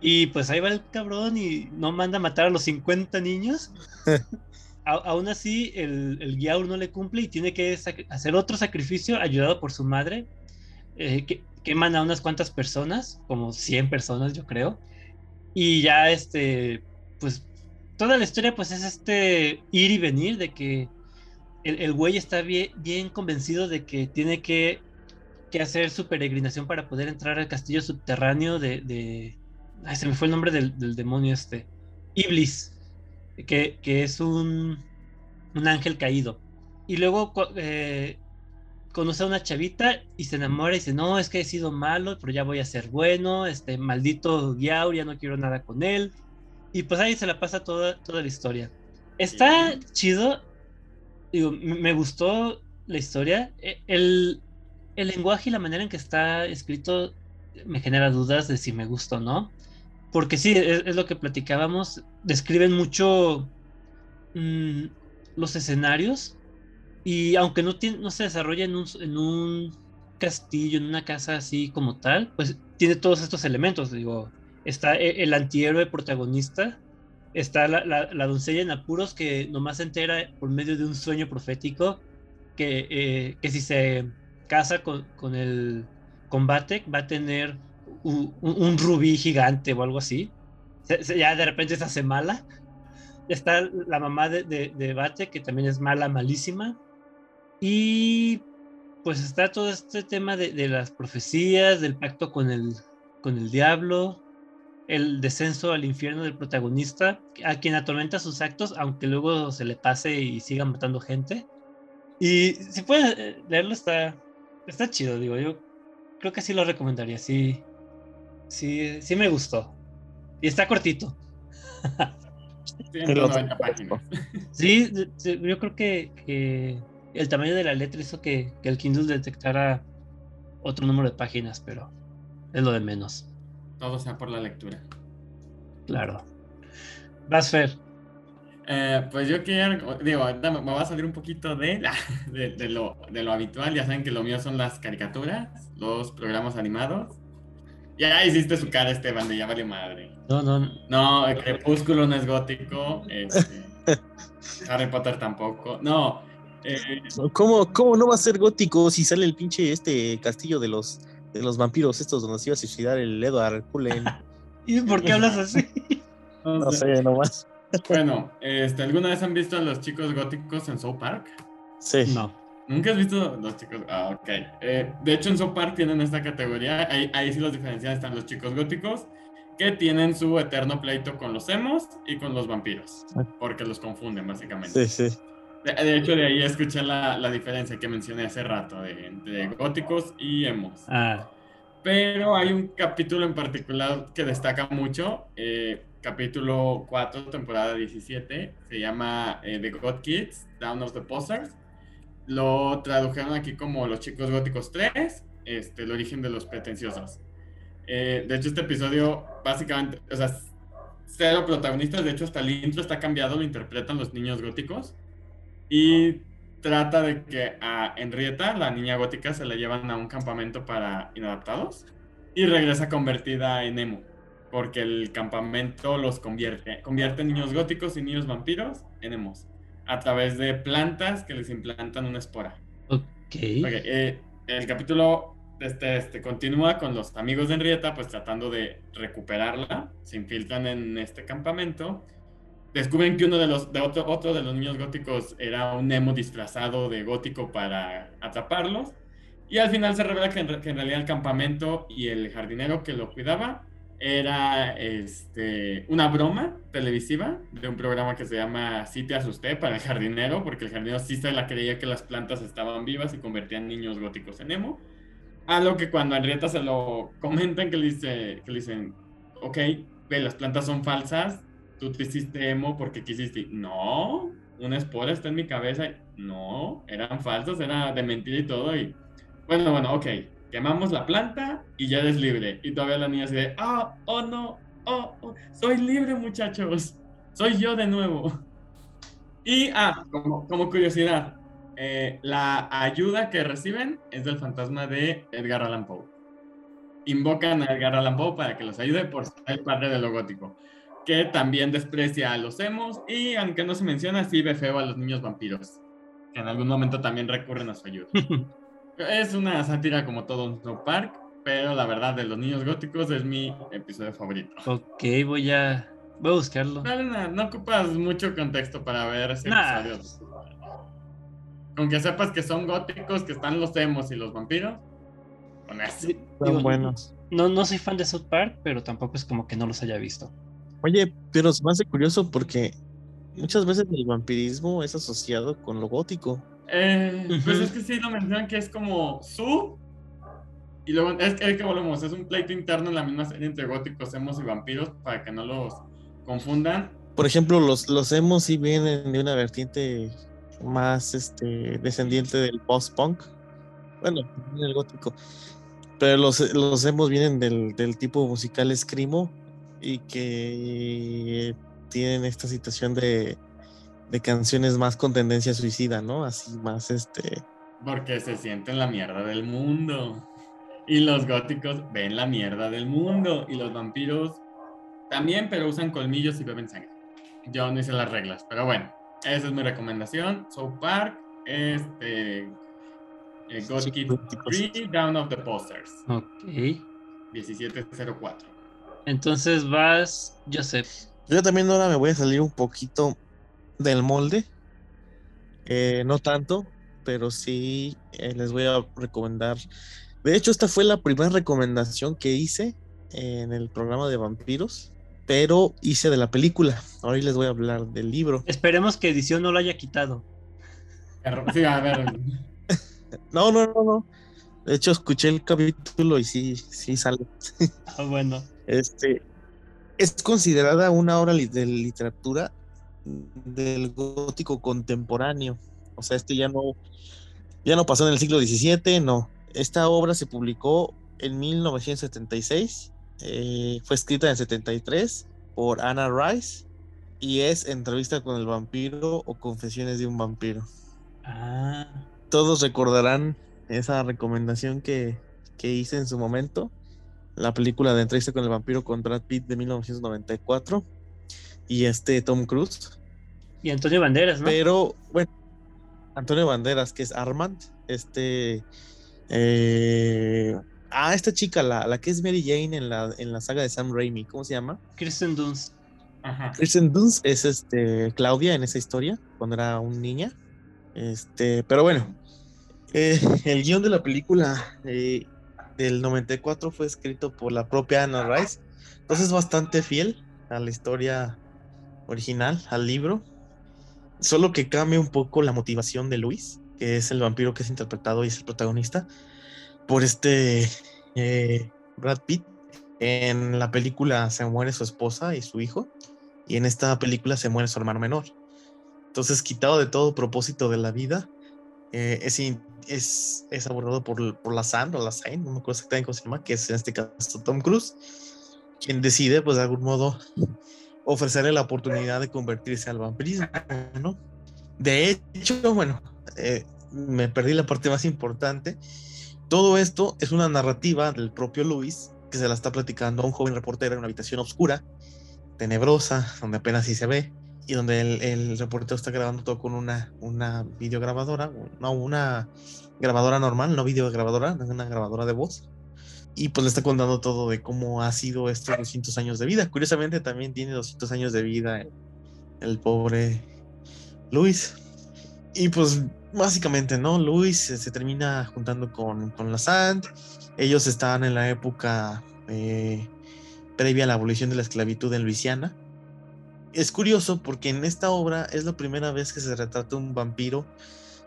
Y pues ahí va el cabrón y no manda a matar a los 50 niños. <laughs> aún así, el, el Giaur no le cumple y tiene que hacer otro sacrificio ayudado por su madre, eh, que queman a unas cuantas personas, como 100 personas yo creo. Y ya este, pues toda la historia pues es este ir y venir de que el, el güey está bien, bien convencido de que tiene que que hacer su peregrinación para poder entrar al castillo subterráneo de... Ay, se me fue el nombre del, demonio este. Iblis, que, que es un, un ángel caído. Y luego eh, conoce a una chavita y se enamora y dice, no, es que he sido malo, pero ya voy a ser bueno, este maldito Giaur, ya no quiero nada con él. Y pues ahí se la pasa toda, toda la historia. Está chido, digo, me gustó la historia. E, el, el lenguaje y la manera en que está escrito me genera dudas de si me gusta o no. Porque sí, es, lo que platicábamos, describen mucho mm, los escenarios y aunque no, tiene, no se desarrolla en un, en un castillo, en una casa así como tal, pues tiene todos estos elementos. Digo, está e, el, antihéroe protagonista, está la, la, doncella en apuros que nomás se entera por medio de un sueño profético que, eh, que si se casa con, con, el combate va a tener un, rubí gigante o algo así. ya de repente se hace mala. Está la mamá de, de, de Bate, que también es mala, malísima. Y pues está todo este tema de, las profecías, del pacto con el, con el diablo, el descenso al infierno del protagonista, a quien atormenta sus actos, aunque luego se le pase y siga matando gente. Y si puedes eh, leerlo, está, está chido, digo, yo creo que sí lo recomendaría, sí, sí, sí me gustó. Y está cortito. <laughs> Sí, <laughs> yo creo que el tamaño de la letra hizo que, el Kindle detectara otro número de páginas, pero es lo de menos. Todo sea por la lectura. Claro. Vas, Fer. Eh, pues yo quiero, digo, ahorita me va a salir un poquito <laughs> de, de, lo, de lo habitual. Ya saben que lo mío son las caricaturas, los programas animados. Ya hiciste su cara, Esteban, de ya vale madre. No, no. No, Crepúsculo no es gótico. Este, Harry Potter tampoco. No, eh, ¿Cómo, ¿Cómo, no va a ser gótico si sale el pinche este castillo de los, de los vampiros estos donde se iba a suicidar el Edward Cullen? <laughs> ¿Y por qué hablas así? <laughs> no sé, nomás. Bueno, este, ¿alguna vez han visto a los chicos góticos en South Park? Sí. No. ¿Nunca has visto los chicos? Ah, ok. Eh, de hecho, en South Park tienen esta categoría. Ahí, ahí sí los diferencian. Están los chicos góticos que tienen su eterno pleito con los emos y con los vampiros. Ah. Porque los confunden, básicamente. Sí, sí. De, hecho, de ahí escuché la, la, diferencia que mencioné hace rato de, entre góticos y emos. Ah. Pero hay un capítulo en particular que destaca mucho, eh, capítulo 4, temporada 17, se llama eh, The God Kids, Down of the Posers. Lo tradujeron aquí como Los Chicos Góticos 3, este, el origen de los pretenciosos. Eh, de hecho, este episodio, básicamente, o sea, cero protagonistas, de hecho, hasta el intro está cambiado, lo interpretan los niños góticos y trata de que a Henrietta, la niña gótica, se la llevan a un campamento para inadaptados y regresa convertida en emo, porque el campamento los convierte, convierte niños góticos y niños vampiros en emos, a través de plantas que les implantan una espora. Ok. Eh, el capítulo este, este, continúa con los amigos de Henrietta, pues tratando de recuperarla, se infiltran en este campamento descubren que uno de los de otro, otro de los niños góticos era un emo disfrazado de gótico para atraparlos y al final se revela que en, realidad el campamento y el jardinero que lo cuidaba era este, una broma televisiva de un programa que se llama Sí te asusté para el jardinero, porque el jardinero sí se la creía que las plantas estaban vivas y convertían niños góticos en emo. A lo que cuando Henrietta se lo comentan, que le, dice, que le dicen, ok, las plantas son falsas, tú te hiciste emo porque quisiste. No, una espora está en mi cabeza. No, eran falsos, era de mentira y todo. Y bueno, bueno, ok. Quemamos la planta y ya eres libre. Y todavía la niña se dice, ah, oh, no, oh, oh, soy libre, muchachos. Soy yo de nuevo. Y, ah, como, como curiosidad, eh, la ayuda que reciben es del fantasma de Edgar Allan Poe. Invocan a Edgar Allan Poe para que los ayude por ser el padre de lo gótico que también desprecia a los emos y, aunque no se menciona, sí ve feo a los niños vampiros, que en algún momento también recurren a su ayuda. <laughs> es una sátira como todo un Snow Park, pero la verdad de los niños góticos es mi episodio favorito. Ok, voy a, voy a buscarlo. No, no, ocupas mucho contexto para ver ese episodio. Con que sepas que son góticos, que están los emos y los vampiros, con eso. Sí, Son buenos. No, no soy fan de South Park, pero tampoco es como que no los haya visto. Oye, pero se me hace curioso porque muchas veces el vampirismo es asociado con lo gótico. Eh, Pues es que sí lo mencionan que es como su. Y luego es, es que volvemos, es un pleito interno en la misma serie entre góticos, emos y vampiros para que no los confundan. Por ejemplo, los, los emos sí vienen de una vertiente más este, descendiente del post-punk. Bueno, el gótico. Pero los, los emos vienen del, del tipo musical screamo y que tienen esta situación de, de canciones más con tendencia suicida, ¿no? Así más este. Porque se sienten la mierda del mundo. Y los góticos ven la mierda del mundo. Y los vampiros también, pero usan colmillos y beben sangre. Yo no hice las reglas, pero bueno, esa es mi recomendación. South Park, este. eh, God Sí, Kid góticos. 3, Down of the Posters, Ok. 1704. Entonces vas, Joseph. Yo también ahora me voy a salir un poquito del molde. Eh, no tanto, pero sí eh, les voy a recomendar. De hecho, esta fue la primera recomendación que hice en el programa de vampiros, pero hice de la película. Ahora les voy a hablar del libro. Esperemos que edición no lo haya quitado. Sí, a ver. <laughs> No, no, no, no. De hecho, escuché el capítulo y sí, sí sale. Ah, bueno. Este es considerada una obra de literatura del gótico contemporáneo. O sea, este ya no, ya no pasó en el siglo XVII, no. Esta obra se publicó en 1976, eh, fue escrita en el 73 por Anna Rice y es Entrevista con el vampiro o Confesiones de un vampiro. Ah, Todos recordarán esa recomendación que, que hice en su momento la película de entrevista con el vampiro con Brad Pitt de 1994 y este Tom Cruise. y Antonio Banderas, ¿no? Pero bueno, Antonio Banderas, que es Armand, este... eh, ah, esta chica, la, la que es Mary Jane en la, en la saga de Sam Raimi, ¿cómo se llama? Kristen Dunst. Ajá. Kristen Dunst es este, Claudia en esa historia, cuando era un niña. Este, pero bueno, eh, el guion de la película eh, del 94 fue escrito por la propia Anna Rice. Entonces es bastante fiel a la historia original, al libro. Solo que cambia un poco la motivación de Luis, que es el vampiro que es interpretado y es el protagonista, por este eh, Brad Pitt. En la película se muere su esposa y su hijo, y en esta película se muere su hermano menor. Entonces, quitado de todo propósito de la vida, eh, es, es, es abordado por, por la Sand o la Sain, no me acuerdo exactamente cómo se llama, que es en este caso Tom Cruise, quien decide, pues de algún modo, ofrecerle la oportunidad de convertirse al vampirismo, ¿no? De hecho, bueno, eh, me perdí la parte más importante. Todo esto es una narrativa del propio Luis que se la está platicando a un joven reportero en una habitación oscura, tenebrosa, donde apenas sí se ve, y donde el, reportero está grabando todo con una, una videograbadora, no, una grabadora normal, no videograbadora, una grabadora de voz. Y pues le está contando todo de cómo ha sido estos 200 años de vida. Curiosamente también tiene 200 años de vida el, el pobre Luis. Y pues básicamente, ¿no? Luis se, se termina juntando con, con la Sand. Ellos estaban en la época eh, previa a la abolición de la esclavitud en Luisiana. Es curioso porque en esta obra es la primera vez que se retrata un vampiro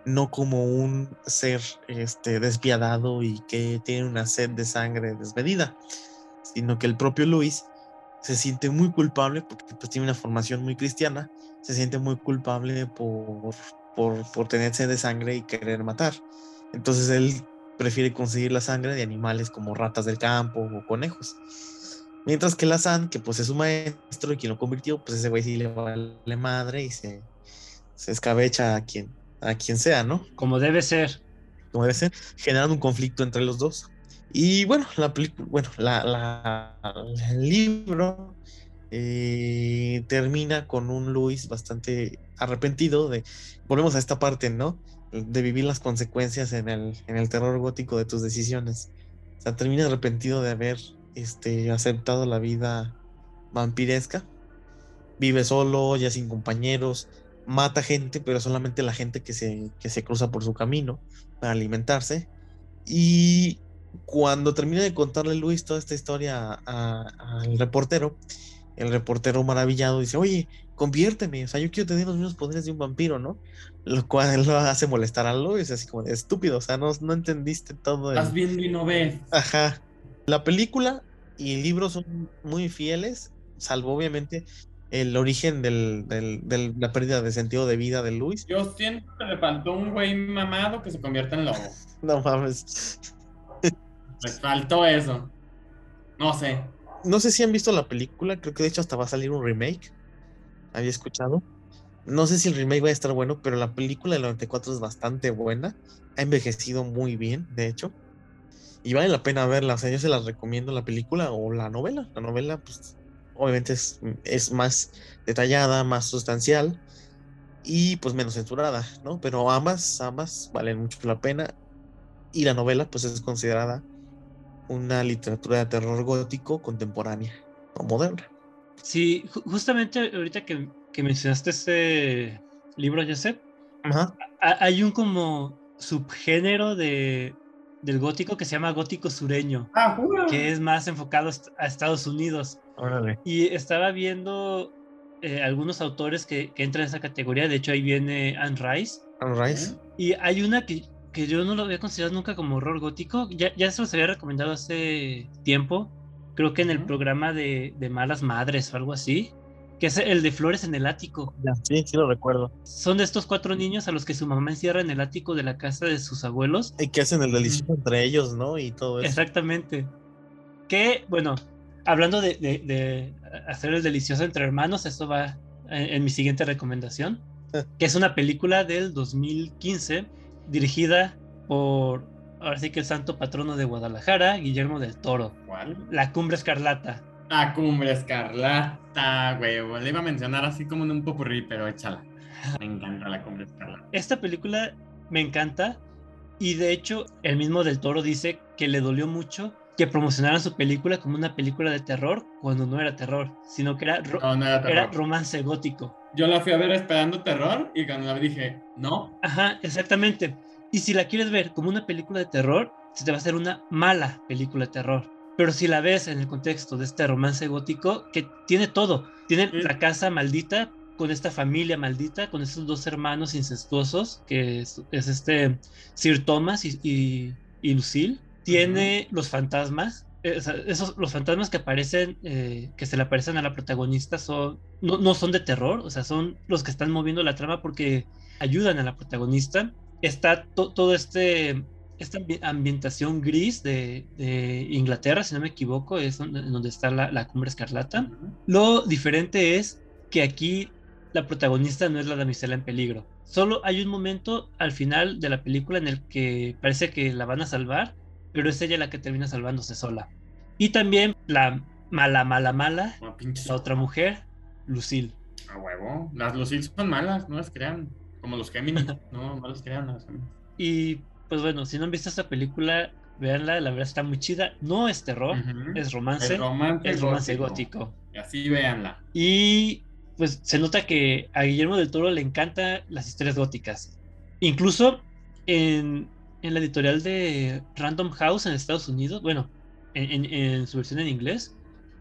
no como un ser este, despiadado y que tiene una sed de sangre desmedida, sino que el propio Luis se siente muy culpable porque pues, tiene una formación muy cristiana, se siente muy culpable por, por, por tener sed de sangre y querer matar. Entonces él prefiere conseguir la sangre de animales como ratas del campo o conejos. Mientras que la San, que pues es su maestro y quien lo convirtió, pues ese güey sí le vale madre y se, se escabecha a quien, a quien sea, ¿no? Como debe ser. Como debe ser, generando un conflicto entre los dos. Y bueno, la película, bueno, la, la- el libro eh, termina con un Luis bastante arrepentido de, volvemos a esta parte, ¿no? De vivir las consecuencias en el, en el terror gótico de tus decisiones. O sea, termina arrepentido de haber este, aceptado la vida vampiresca. Vive solo, ya sin compañeros, mata gente, pero solamente la gente que se, que se cruza por su camino para alimentarse. Y cuando termina de contarle Luis toda esta historia al reportero, el reportero maravillado dice, oye, conviérteme, o sea, yo quiero tener los mismos poderes de un vampiro, ¿no? Lo cual lo hace molestar a Luis, así como estúpido, o sea, no, no entendiste todo. Estás viendo y no ves. Ajá. La película y el libro son muy fieles, salvo obviamente el origen del, de la pérdida de sentido de vida de Luis. Yo siento que le faltó un güey mamado que se convierta en lobo. <laughs> no mames. Le faltó eso. No sé. No sé si han visto la película, creo que de hecho hasta va a salir un remake. Había escuchado. No sé si el remake va a estar bueno, pero la película del 94 es bastante buena. Ha envejecido muy bien, de hecho. Y vale la pena verla. O sea, yo se las recomiendo la película o la novela. La novela, pues, obviamente es, es más detallada, más sustancial y pues menos censurada, ¿no? Pero ambas, ambas valen mucho la pena. Y la novela, pues, es considerada una literatura de terror gótico contemporánea o moderna. Sí, justamente ahorita que, que mencionaste ese libro, Joseph, hay un como subgénero de, del gótico que se llama gótico sureño, ah, que es más enfocado a Estados Unidos. Y estaba viendo eh, algunos autores que, que, entran en esa categoría, de hecho ahí viene Anne Rice. Anne Rice. Y hay una que, que yo no lo había considerado nunca como horror gótico, ya, ya se los había recomendado hace tiempo, creo que en el programa de, de Malas Madres o algo así, que es el de Flores en el ático. Sí, sí lo recuerdo. Son de estos cuatro niños a los que su mamá encierra en el ático de la casa de sus abuelos. Y que hacen el delicioso entre ellos, ¿no? Y todo eso. Exactamente. Que, bueno, hablando de, de, hacer el delicioso entre hermanos, esto va en, mi siguiente recomendación, <laughs> que es una película del 2015 dirigida por, ahora sí que el santo patrono de Guadalajara, Guillermo del Toro. ¿Cuál? La Cumbre Escarlata. La Cumbre Escarlata, güey. Le iba a mencionar así como en un popurrí, pero échala. Me encanta la Cumbre Escarlata. Esta película me encanta y de hecho el mismo del Toro dice que le dolió mucho que promocionaran su película como una película de terror cuando no era terror, sino que era, era, romance gótico. Yo la fui a ver esperando terror y cuando la dije, no. Ajá, exactamente. Y si la quieres ver como una película de terror, se te va a hacer una mala película de terror. Pero si la ves en el contexto de este romance gótico, que tiene todo, tiene la casa maldita con esta familia maldita, con estos dos hermanos incestuosos, que es, este Sir Thomas y, y, Lucille, tiene los fantasmas, eh, esos, los fantasmas que aparecen, eh, que se le aparecen a la protagonista, son, no, no, son de terror, o sea, son los que están moviendo la trama porque ayudan a la protagonista. Está todo este esta ambientación gris de, Inglaterra, si no me equivoco, es donde, donde está la, cumbre escarlata. Lo diferente es que aquí la protagonista no es la damisela en peligro. Solo hay un momento al final de la película en el que parece que la van a salvar, pero es ella la que termina salvándose sola. Y también la mala, mala, mala, la otra mujer, Lucille. A huevo. Las Lucille son malas, no las crean. Como los Gemini. <laughs> no, no las crean. Y pues bueno, si no han visto esta película, veanla, la verdad está muy chida. No es terror, es romance. Es romance, gótico. Y así véanla. Y pues se nota que a Guillermo del Toro le encantan las historias góticas. Incluso en, la editorial de Random House en Estados Unidos, bueno, en, su versión en inglés,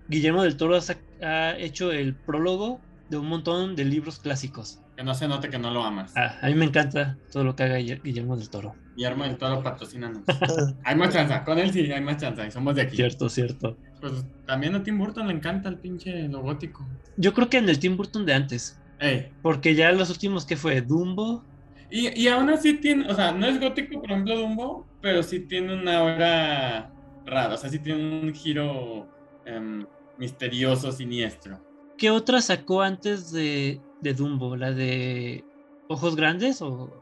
Guillermo del Toro ha hecho el prólogo de un montón de libros clásicos. Que no se note que no lo amas. Ah, a mí me encanta todo lo que haga Guillermo del Toro. Guillermo del Toro patrocinanos. <laughs> hay más chance, con él sí hay más chance, somos de aquí. Cierto, cierto. Pues también a Tim Burton le encanta el pinche lo gótico. Yo creo que en el Tim Burton de antes. Ey. Porque ya los últimos que fue Dumbo. Y, y aún así tiene, o sea, no es gótico, por ejemplo, Dumbo, pero sí tiene una hora rara, o sea, sí tiene un giro em, misterioso, siniestro. ¿Qué otra sacó antes de, de Dumbo? ¿La de Ojos Grandes o...?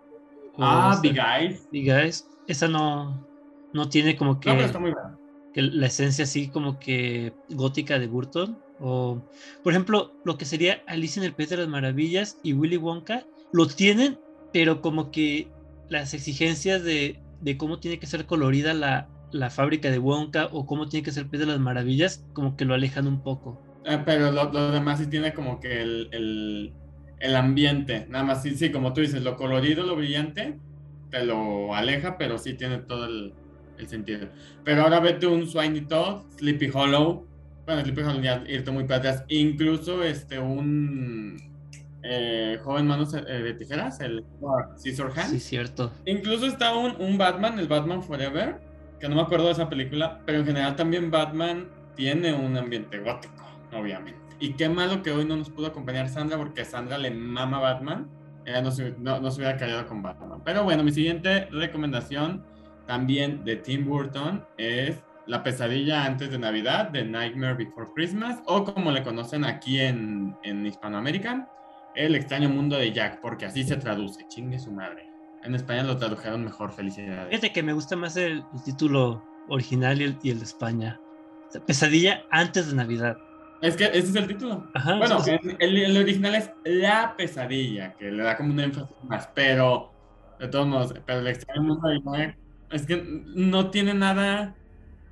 Ah, Big Eyes. Big Eyes. Esa no, no tiene como que... No, pero está muy buena. Que la esencia así como que gótica de Burton. O, por ejemplo, lo que sería Alice en el País de las Maravillas y Willy Wonka, lo tienen, pero como que las exigencias de, de cómo tiene que ser colorida la, la fábrica de Wonka o cómo tiene que ser el País de las Maravillas, como que lo alejan un poco. Ah, pero lo, demás sí tiene como que el, ambiente. Nada más, sí, sí, como tú dices, lo colorido, lo brillante, te lo aleja, pero sí tiene todo el, el sentido. Pero ahora vete un Sweeney Todd, Sleepy Hollow. Bueno, Sleepy Hollow ya irte muy para atrás. Incluso este, un eh, Joven Manos eh, de Tijeras, el Scissor Hand. Sí, cierto. Incluso está un, un Batman, el Batman Forever, que no me acuerdo de esa película, pero en general también Batman tiene un ambiente gótico, obviamente. Y qué malo que hoy no nos pudo acompañar Sandra, porque Sandra le mama Batman. Ella no se, no, no se hubiera callado con Batman. Pero bueno, mi siguiente recomendación también de Tim Burton es La pesadilla antes de Navidad, de Nightmare Before Christmas, o como le conocen aquí en, en Hispanoamérica, El extraño mundo de Jack, porque así se traduce, chingue su madre. En español lo tradujeron mejor, felicidades. Fíjate que me gusta más el, título original y el, de España. Pesadilla antes de Navidad. Es que ese es el título. Ajá, bueno, sí, sí. El, el, original es La pesadilla, que le da como un énfasis más, pero de todos modos, pero el extraño es que no tiene nada.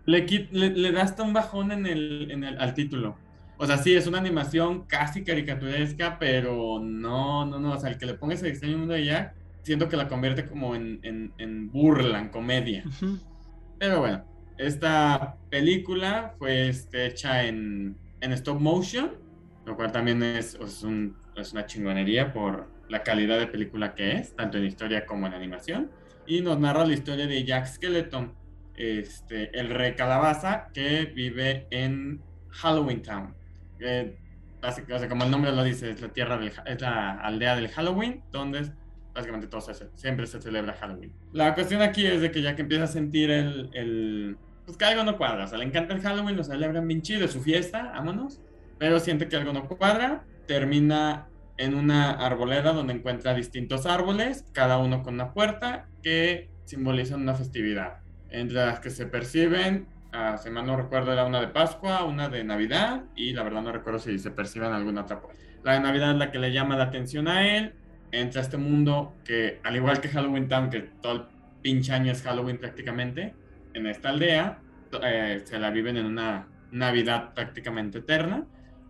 Le, le, le da hasta un bajón en el, en el, al título. O sea, sí, es una animación casi caricaturesca, pero no, no, no. O sea, el que le pongas el extraño mundo de Jack, siento que la convierte como en, en, en burla, en comedia. Uh -huh. Pero bueno, esta película fue este, hecha en, en, stop motion, lo cual también es, es, un, es una chingonería por la calidad de película que es, tanto en historia como en animación y nos narra la historia de Jack Skeleton, este, el rey calabaza que vive en Halloween Town. Eh, básicamente, o sea, como el nombre lo dice, es la tierra del, es la aldea del Halloween, donde básicamente todo se, siempre se celebra Halloween. La cuestión aquí es de que Jack empieza a sentir el, el pues que algo no cuadra, o sea, le encanta el Halloween, lo celebran bien chido, su fiesta, vámonos, pero siente que algo no cuadra, termina en una arboleda donde encuentra distintos árboles, cada uno con una puerta que simbolizan una festividad. Entre las que se perciben, uh, si no recuerdo, era una de Pascua, una de Navidad, y la verdad no recuerdo si se perciben alguna otra. La de Navidad es la que le llama la atención a él, entra a este mundo que, al igual que Halloween Town, que todo el pinche año es Halloween prácticamente, en esta aldea, eh, se la viven en una Navidad prácticamente eterna.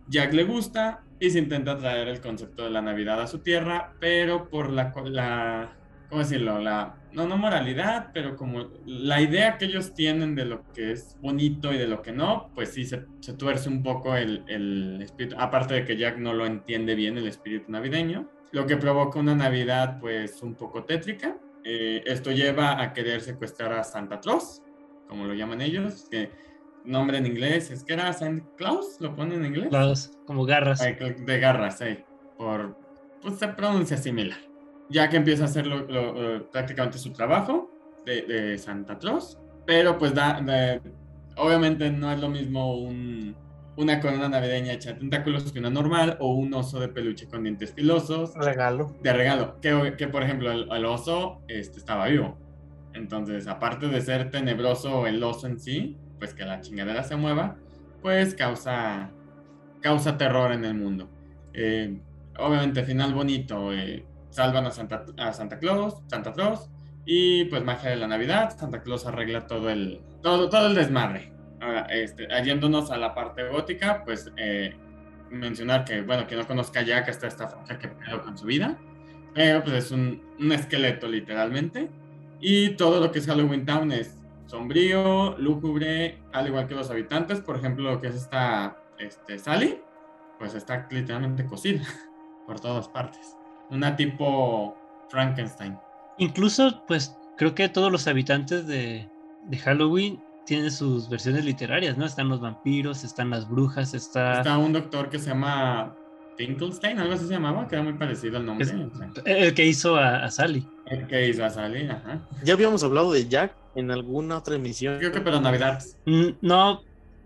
Jack le gusta y se intenta traer el concepto de la Navidad a su tierra, pero por la, la ¿cómo decirlo? La, no, no moralidad, pero como la idea que ellos tienen de lo que es bonito y de lo que no, pues sí se, se tuerce un poco el, el, espíritu, aparte de que Jack no lo entiende bien el espíritu navideño, lo que provoca una Navidad pues un poco tétrica. Eh, esto lleva a querer secuestrar a Santa Claus, como lo llaman ellos, que nombre en inglés es que era Santa Claus, lo ponen en inglés. Claus, como garras. De garras, sí, por, pues se pronuncia similar ya que empieza a hacer lo, lo, lo, prácticamente su trabajo de, de, Santa Claus, pero pues da, de, obviamente no es lo mismo un, una corona navideña hecha de tentáculos que una normal o un oso de peluche con dientes filosos. Regalo. De regalo, que, que por ejemplo el, el oso este, estaba vivo. Entonces, aparte de ser tenebroso el oso en sí, pues que la chingadera se mueva, pues causa, causa terror en el mundo. Eh, obviamente, final bonito. Eh, salvan a Santa, a Santa Claus, Santa Claus, y pues magia de la Navidad, Santa Claus arregla todo el, todo, todo el desmadre. Ahora, este, yéndonos a la parte gótica, pues eh, mencionar que, bueno, que no conozca ya que está esta franja que pedo con su vida, pero pues es un, un, esqueleto literalmente, y todo lo que es Halloween Town es sombrío, lúgubre, al igual que los habitantes, por ejemplo, lo que es esta este, Sally, pues está literalmente cocida <laughs> por todas partes una tipo Frankenstein. Incluso, pues creo que todos los habitantes de, de, Halloween tienen sus versiones literarias, ¿no? Están los vampiros, están las brujas, está... Está un doctor que se llama Finkelstein, algo así se llamaba, que era muy parecido al nombre. Es. El que hizo a, a, Sally. El que hizo a Sally, ajá. Ya habíamos hablado de Jack en alguna otra emisión. Creo que para Navidad. No,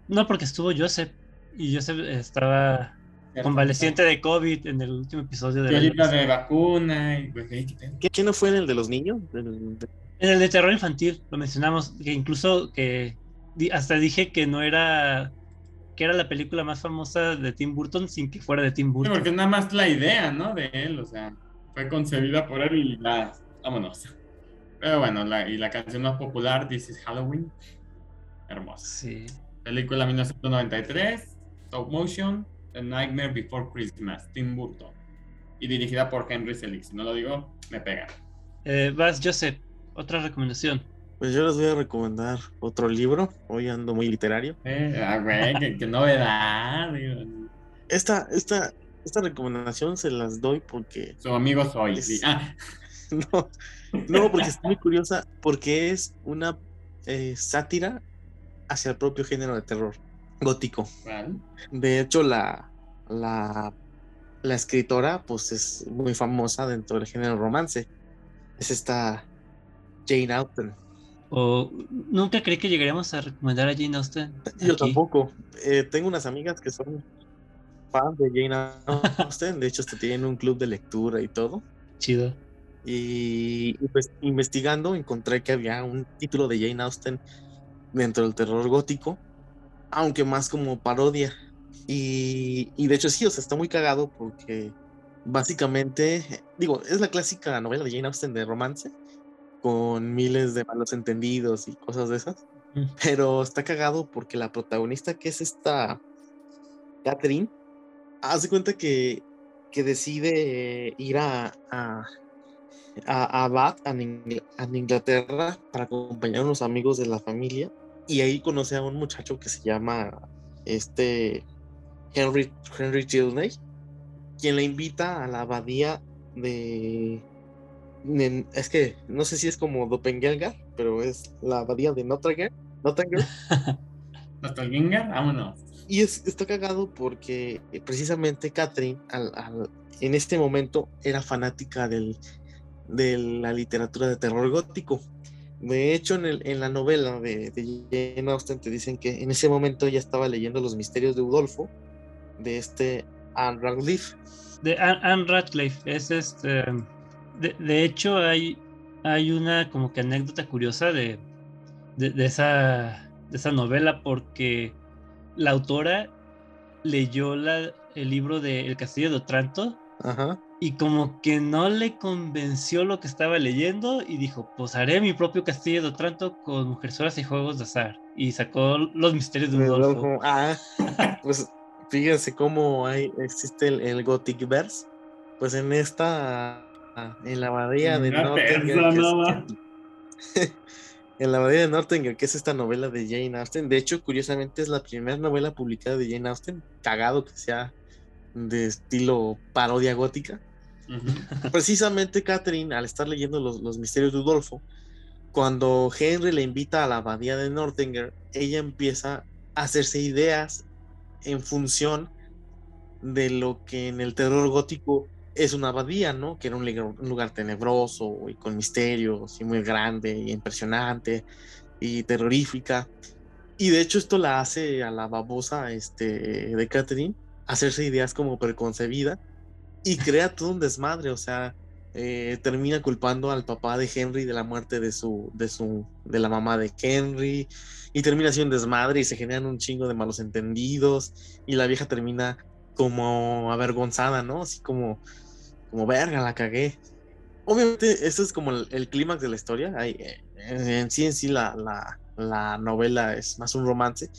no porque estuvo Joseph y Joseph estaba convaleciente de COVID en el último episodio de la de vacuna y pues, ¿Qué, ¿Quién no fue en el de los niños? En el de terror infantil lo mencionamos, que incluso que hasta dije que no era que era la película más famosa de Tim Burton sin que fuera de Tim Burton. Sí, porque nada más la idea, ¿no? De él, o sea, fue concebida por él y la vámonos. Pero bueno, la, y la canción más popular, This is Halloween, hermosa. Sí. Película 1993, stop motion, The Nightmare Before Christmas, Tim Burton. Y dirigida por Henry Selick. Si no lo digo, me pegan. Eh, vas, Joseph, otra recomendación. Pues yo les voy a recomendar otro libro. Hoy ando muy literario. Eh, ah, güey, qué, novedad. Esta, esta, esta recomendación se las doy porque. Su amigo soy. Ah. <laughs> No, no, porque es muy curiosa, porque es una eh, sátira hacia el propio género de terror gótico. De hecho, la, la, la escritora, pues es muy famosa dentro del género romance. Es esta Jane Austen. O nunca creí que llegaríamos a recomendar a Jane Austen. Yo tampoco. Eh, tengo unas amigas que son fans de Jane Austen. De hecho, hasta tienen un club de lectura y todo. Chido. Y, pues investigando encontré que había un título de Jane Austen dentro del terror gótico, aunque más como parodia. Y, y de hecho sí, o sea, está muy cagado porque básicamente, digo, es la clásica novela de Jane Austen de romance, con miles de malos entendidos y cosas de esas. Mm. Pero está cagado porque la protagonista, que es esta Catherine, hace cuenta que, que decide ir a, a, a, Bath, a, Inglaterra, para acompañar a unos amigos de la familia. Y ahí conoce a un muchacho que se llama este Henry, Henry Tilney, quien la invita a la abadía de es que no sé si es como Doppelganger, pero es la abadía de Nottingham. Nottingham. Nottingham, vámonos. Y es, está cagado porque eh, precisamente Catherine en este momento era fanática del, de la literatura de terror gótico. De hecho, en, el, en la novela de, de, Jane Austen te dicen que en ese momento ya estaba leyendo Los Misterios de Udolfo, de este Anne Radcliffe. De Anne Radcliffe, es este de, hecho, hay, hay una como que anécdota curiosa de, de, esa, de esa novela porque la autora leyó la, el libro de El Castillo de Otranto y como que no le convenció lo que estaba leyendo y dijo, pues haré mi propio Castillo de Otranto con mujerzuelas y juegos de azar y sacó los misterios de Udolfo. Ah, <laughs> pues fíjense cómo hay, existe el, el Gothic Verse. Pues en esta <laughs> en la abadía de Nottingham. en la abadía de Nottingham, que es esta novela de Jane Austen. De hecho, curiosamente es la primera novela publicada de Jane Austen, cagado que sea de estilo parodia gótica. <laughs> Precisamente Catherine, al estar leyendo los, misterios de Udolfo, cuando Henry le invita a la abadía de Nottingham, ella empieza a hacerse ideas en función de lo que en el terror gótico es una abadía, ¿no? Que era un, lugar tenebroso y con misterios y muy grande y impresionante y terrorífica. Y de hecho esto la hace a la babosa este, de Catherine hacerse ideas como preconcebida y crea todo un desmadre, o sea, eh, termina culpando al papá de Henry de la muerte de su, de su, de la mamá de Henry y termina siendo un desmadre y se generan un chingo de malos entendidos y la vieja termina como avergonzada, ¿no? Así como, como verga, la cagué. Obviamente, eso es como el, clímax de la historia. Eh, en sí, en sí, la, la, novela es más un romance.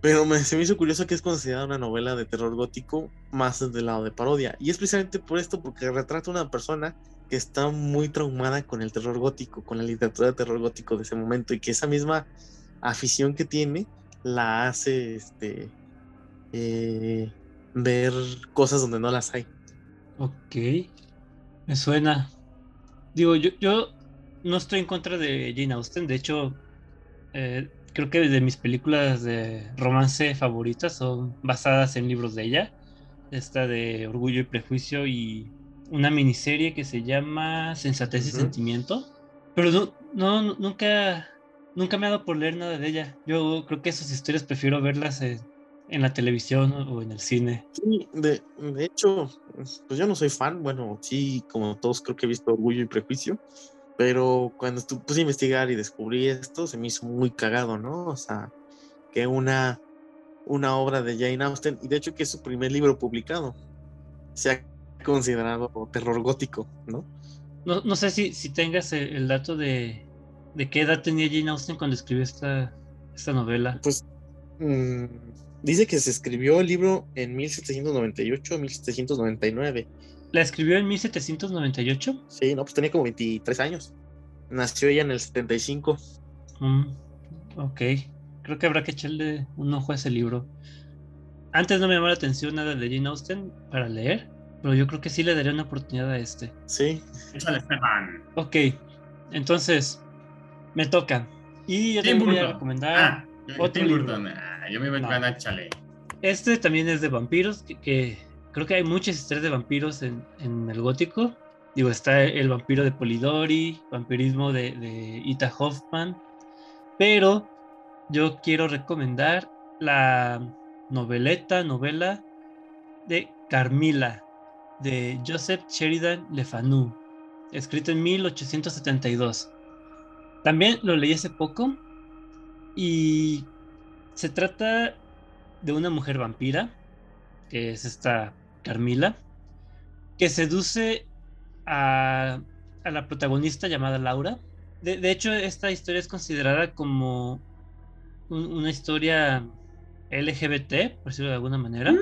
Pero me, se me hizo curioso que es considerada una novela de terror gótico más del lado de parodia. Y es precisamente por esto, porque retrata una persona que está muy traumada con el terror gótico, con la literatura de terror gótico de ese momento, y que esa misma afición que tiene la hace este, eh, ver cosas donde no las hay. Ok, me suena. Digo, yo, yo no estoy en contra de Jane Austen, de hecho, eh, creo que de mis películas de romance favoritas son basadas en libros de ella. Esta de Orgullo y Prejuicio y una miniserie que se llama Sensatez y Sentimiento. Pero no, no, nunca, nunca me ha dado por leer nada de ella. Yo creo que esas historias prefiero verlas en, en la televisión o en el cine. Sí, de, hecho, pues yo no soy fan, bueno, sí, como todos creo que he visto Orgullo y Prejuicio, pero cuando puse a investigar y descubrí esto, se me hizo muy cagado, ¿no? O sea, que una, una obra de Jane Austen, y de hecho que es su primer libro publicado, se ha considerado terror gótico, ¿no? No, no sé si, si tengas el, dato de, de, qué edad tenía Jane Austen cuando escribió esta, esta novela. Pues mmm, Dice que se escribió el libro en 1798 1799. ¿La escribió en 1798? Sí, no, pues tenía como 23 años. Nació ella en el 75. Mm, ok. Creo que habrá que echarle un ojo a ese libro. Antes no me llamó la atención nada de Jane Austen para leer, pero yo creo que sí le daré una oportunidad a este. Sí. Échale, Esteban. Ok, entonces me toca. Y yo te voy a recomendar. Ah, otro Tim libro. Burton. Yo me iba No. a échale. Este también es de vampiros, que, que creo que hay muchas historias de vampiros en, en el gótico. Digo, está el vampiro de Polidori, vampirismo de, de Ita Hoffman. Pero yo quiero recomendar la noveleta, novela de Carmila, de Joseph Sheridan Le Fanu, escrito en 1872. También lo leí hace poco y se trata de una mujer vampira, que es esta Carmila, que seduce a, a la protagonista llamada Laura. De, de hecho, esta historia es considerada como un- una historia LGBT, por decirlo de alguna manera.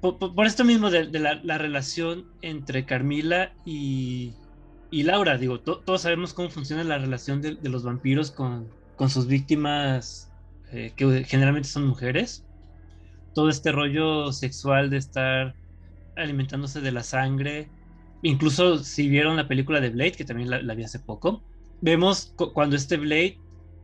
Por, por- por esto mismo de, de la, la relación entre Carmila y, y Laura. Digo, to- todos sabemos cómo funciona la relación de, de los vampiros con, con sus víctimas, eh, que generalmente son mujeres. Todo este rollo sexual de estar alimentándose de la sangre. Incluso si vieron la película de Blade, que también la, la vi hace poco, vemos cu- cuando este Blade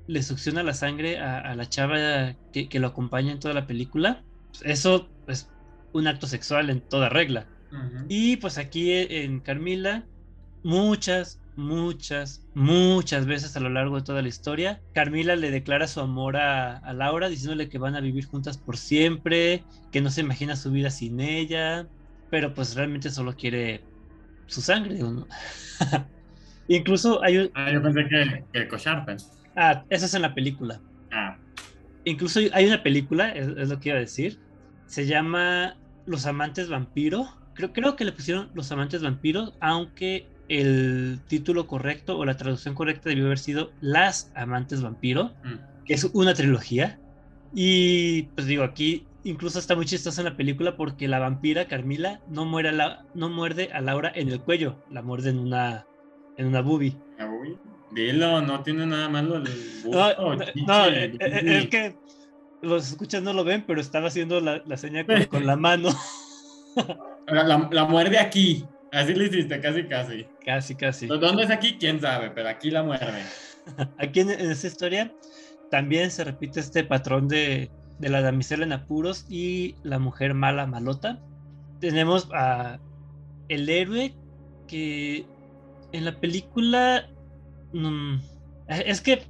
le succiona la sangre a, a la chava que, que lo acompaña en toda la película. Eso es un acto sexual en toda regla. Y pues aquí en Carmila, muchas, muchas, muchas veces a lo largo de toda la historia, Carmila le declara su amor a, a Laura, diciéndole que van a vivir juntas por siempre, que no se imagina su vida sin ella, pero pues realmente solo quiere su sangre. <laughs> Incluso hay un... Ah, yo pensé que, que Cocharpen. Ah, eso es en la película. Ah, Incluso hay una película, es, es lo que iba a decir. Se llama Los Amantes Vampiro. Creo, creo que le pusieron Los Amantes Vampiro, aunque el título correcto o la traducción correcta debió haber sido Las Amantes Vampiro, mm. que es una trilogía. Y pues digo, aquí incluso está muy chistoso en la película porque la vampira Carmila no, muere a la, no muerde a Laura en el cuello, la muerde en una, en una boobie. Ah, uy. Dilo, no tiene nada malo el No, gusto, no, chichi, no, eh, eh, es que los escuchas no lo ven, pero estaba haciendo la, la señal con, con la mano. <laughs> La, la- la muerde aquí. Así le hiciste, casi, casi. Casi, casi. ¿Dónde es aquí? ¿Quién sabe? Pero aquí la muerde. <laughs> Aquí en, en esta historia también se repite este patrón de, de la damisela en apuros y la mujer mala malota. Tenemos a el héroe que en la película mm, es que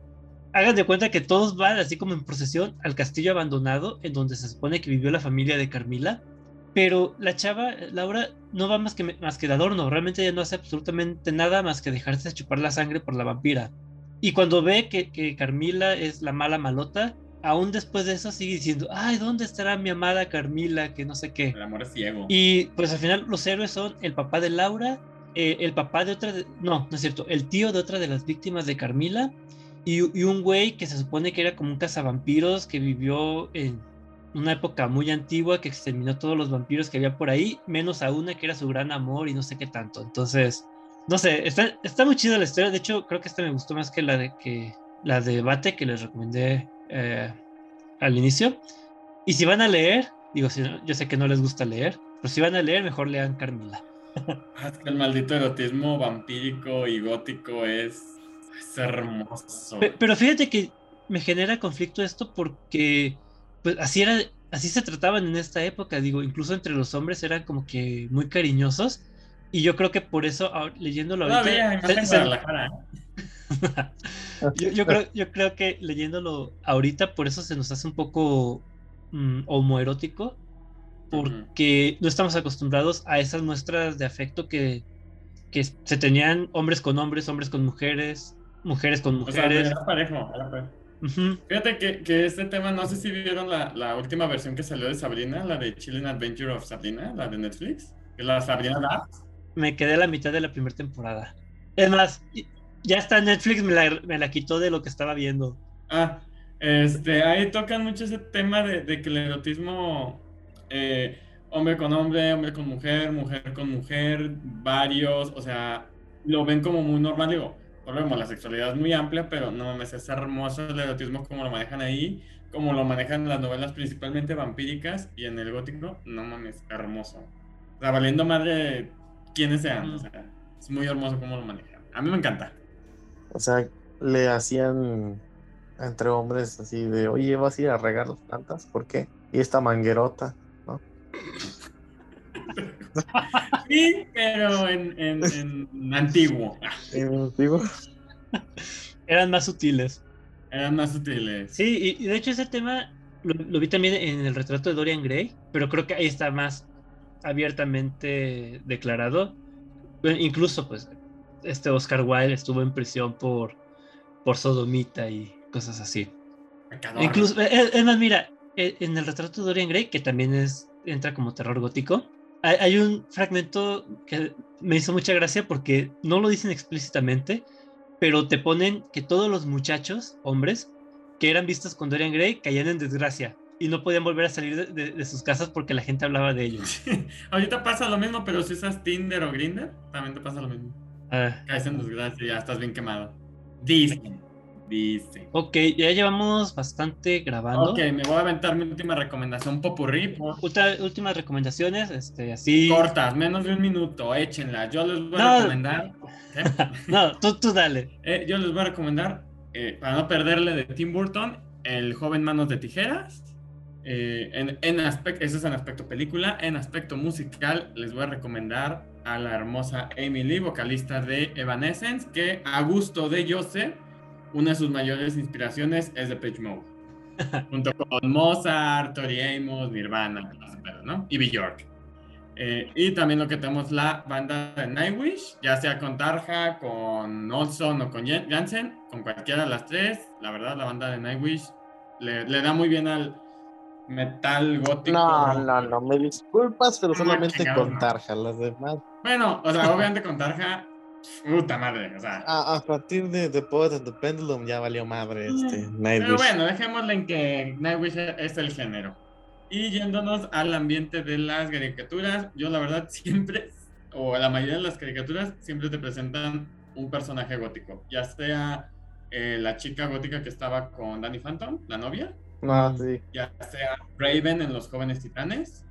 hagan de cuenta que todos van así como en procesión al castillo abandonado en donde se supone que vivió la familia de Carmila. Pero la chava, Laura, no va más que, más que de adorno. Realmente ella no hace absolutamente nada más que dejarse chupar la sangre por la vampira. Y cuando ve que, que Carmila es la mala malota, aún después de eso sigue diciendo, ay, ¿dónde estará mi amada Carmila? Que no sé qué. El amor es ciego. Y pues al final los héroes son el papá de Laura, eh, el papá de otra, de- no, no es cierto, el tío de otra de las víctimas de Carmila y, y un güey que se supone que era como un cazavampiros que vivió en una época muy antigua que exterminó todos los vampiros que había por ahí, menos a una que era su gran amor y no sé qué tanto. Entonces, no sé, está, está muy chida la historia. De hecho, creo que esta me gustó más que la de que la de debate que les recomendé eh, al inicio. Y si van a leer, digo, si no- yo sé que no les gusta leer, pero si van a leer, mejor lean Carmila. <laughs> Ah, es que el maldito erotismo vampírico y gótico es, es hermoso. Pe- Pero fíjate que me genera conflicto esto porque pues así era, así se trataban en esta época, digo, incluso entre los hombres eran como que muy cariñosos y yo creo que por eso ahor- leyéndolo ahorita más se- se- Guadalajara, ¿eh? <laughs> yo, yo creo, yo creo que leyéndolo ahorita por eso se nos hace un poco mm, homoerótico porque no estamos acostumbrados a esas muestras de afecto que, que se tenían hombres con hombres, hombres con mujeres, mujeres con O sea, mujeres. era parejo, era parejo. Fíjate que, que este tema, no sé si vieron la, la última versión que salió de Sabrina, la de Chilling Adventure of Sabrina, la de Netflix, que la Sabrina Labs. me quedé a la mitad de la primera temporada. Es más, ya está Netflix, me la, me la quitó de lo que estaba viendo. Ah, este, ahí tocan mucho ese tema de, de que el erotismo, eh, hombre con hombre, hombre con mujer, mujer con mujer, varios, o sea, lo ven como muy normal, digo, volvemos, la sexualidad es muy amplia, pero no mames, es hermoso el erotismo como lo manejan ahí, como lo manejan las novelas principalmente vampíricas y en el gótico, no mames, hermoso. O sea, valiendo madre quienes sean, o sea, es muy hermoso como lo manejan. A mí me encanta. O sea, le hacían entre hombres así de, oye, vas a ir a regar las plantas, ¿por qué? Y esta manguerota, ¿no? <laughs> sí, pero en, en, en antiguo. En antiguo. Eran más sutiles. Eran más sutiles. Sí, y, de hecho ese tema lo, lo, vi también en el retrato de Dorian Gray, pero creo que ahí está más abiertamente declarado. Incluso, pues, este Oscar Wilde estuvo en prisión por, por sodomita y cosas así. Incluso, es, más, mira, en el retrato de Dorian Gray, que también es, entra como terror gótico, hay, hay, un fragmento que me hizo mucha gracia porque no lo dicen explícitamente, pero te ponen que todos los muchachos, hombres, que eran vistos con Dorian Gray, caían en desgracia y no podían volver a salir de, de, sus casas porque la gente hablaba de ellos. Ahorita pasa lo mismo, pero si usas Tinder o Grindr, también te pasa lo mismo. Ah. Caes en desgracia y ya estás bien quemado. Dicen. Dice. Ok, ya llevamos bastante grabando. Ok, me voy a aventar mi última recomendación popurrí. últimas recomendaciones, este, así. Cortas, menos de un minuto, échenla. Yo les voy a recomendar. <laughs> no, tú, tú dale. Eh, yo les voy a recomendar, eh, para no perderle de Tim Burton, El joven manos de tijeras. Eh, en, en aspecto, eso es en aspecto película. En aspecto musical, les voy a recomendar a la hermosa Amy Lee, vocalista de Evanescence, que a gusto de Joseph una de sus mayores inspiraciones es The Pitch Mode. <laughs> junto con Mozart, Tori Amos, Nirvana, ¿no? Y Bjork. Eh, y también lo que tenemos la banda de Nightwish, ya sea con Tarja, con Olson o con Jansen, con cualquiera de las tres. La verdad, la banda de Nightwish le, le da muy bien al metal gótico. No, no, no, me disculpas, pero solamente con Tarja, las demás. Bueno, o sea, obviamente con Tarja Puta madre, o sea. A, partir de The Poet and the Pendulum ya valió madre este Nightwish. Pero bueno, dejémosle en que Nightwish es el género. Y yéndonos al ambiente de las caricaturas, yo la verdad <laughs> siempre, o la mayoría de las caricaturas, siempre te presentan un personaje gótico. Ya sea eh, la chica gótica que estaba con Danny Phantom, la novia. Ah, sí. Ya sea Raven en Los Jóvenes Titanes.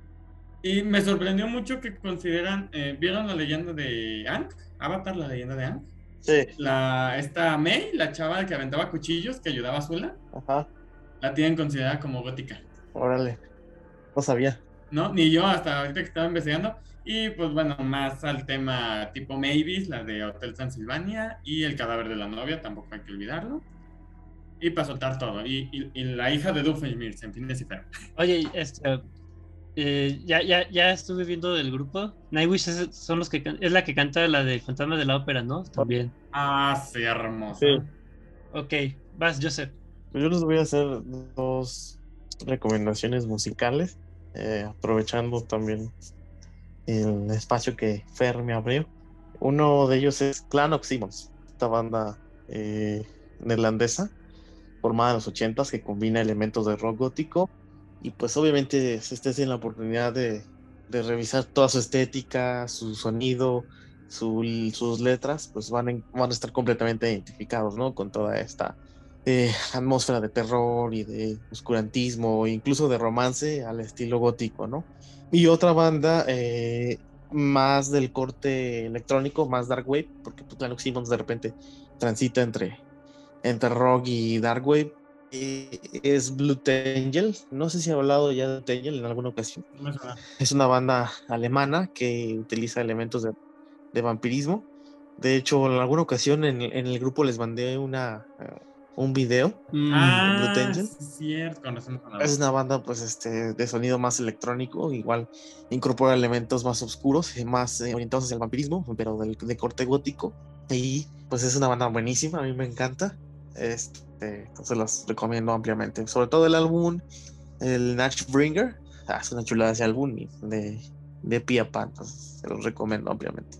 Y me sorprendió mucho que consideran, eh, ¿vieron la leyenda de Ankh? Avatar, la leyenda de Aang. Sí. La, esta May, la chava que aventaba cuchillos, que ayudaba a Zula. Ajá. La tienen considerada como gótica. Órale. No sabía. No, ni yo hasta ahorita que estaba investigando. Y pues bueno, más al tema tipo Mavis, la de Hotel Transilvania y el cadáver de la novia, tampoco hay que olvidarlo. Y para soltar todo. Y, y, la hija de Doofenshmirtz, en fin de Oye, este, eh, ya, ya, ya estuve viendo el grupo. Nightwish es, son los que es la que canta la de Fantasma de la Ópera, ¿no? También. Ah, sí, hermoso. Sí. Ok, vas, Joseph. Pues yo les voy a hacer dos recomendaciones musicales, eh, aprovechando también el espacio que Fer me abrió. Uno de ellos es Clan of Simmons, esta banda eh, neerlandesa formada en los 80s que combina elementos de rock gótico y pues obviamente si ustedes tienen la oportunidad de, revisar toda su estética, su sonido, sus letras, pues van, van a estar completamente identificados, ¿no? Con toda esta eh, atmósfera de terror y de oscurantismo, incluso de romance al estilo gótico, ¿no? Y otra banda eh, más del corte electrónico, más dark wave, porque pues, Simmons de repente transita entre, entre rock y dark wave, es Blue Angel. No sé si he hablado ya de Blue Angel en alguna ocasión. Es una banda alemana que utiliza elementos de, vampirismo. De hecho, en alguna ocasión en, el grupo les mandé una eh, un video mm. ah, es una banda pues este de sonido más electrónico, igual incorpora elementos más oscuros, más eh, orientados hacia el vampirismo, pero de corte gótico. Y pues es una banda buenísima, a mí me encanta. Este, entonces este, los recomiendo ampliamente. Sobre todo el álbum, el Natch Bringer. Ah, es una chulada ese álbum de, de Pia Pan. se los recomiendo ampliamente.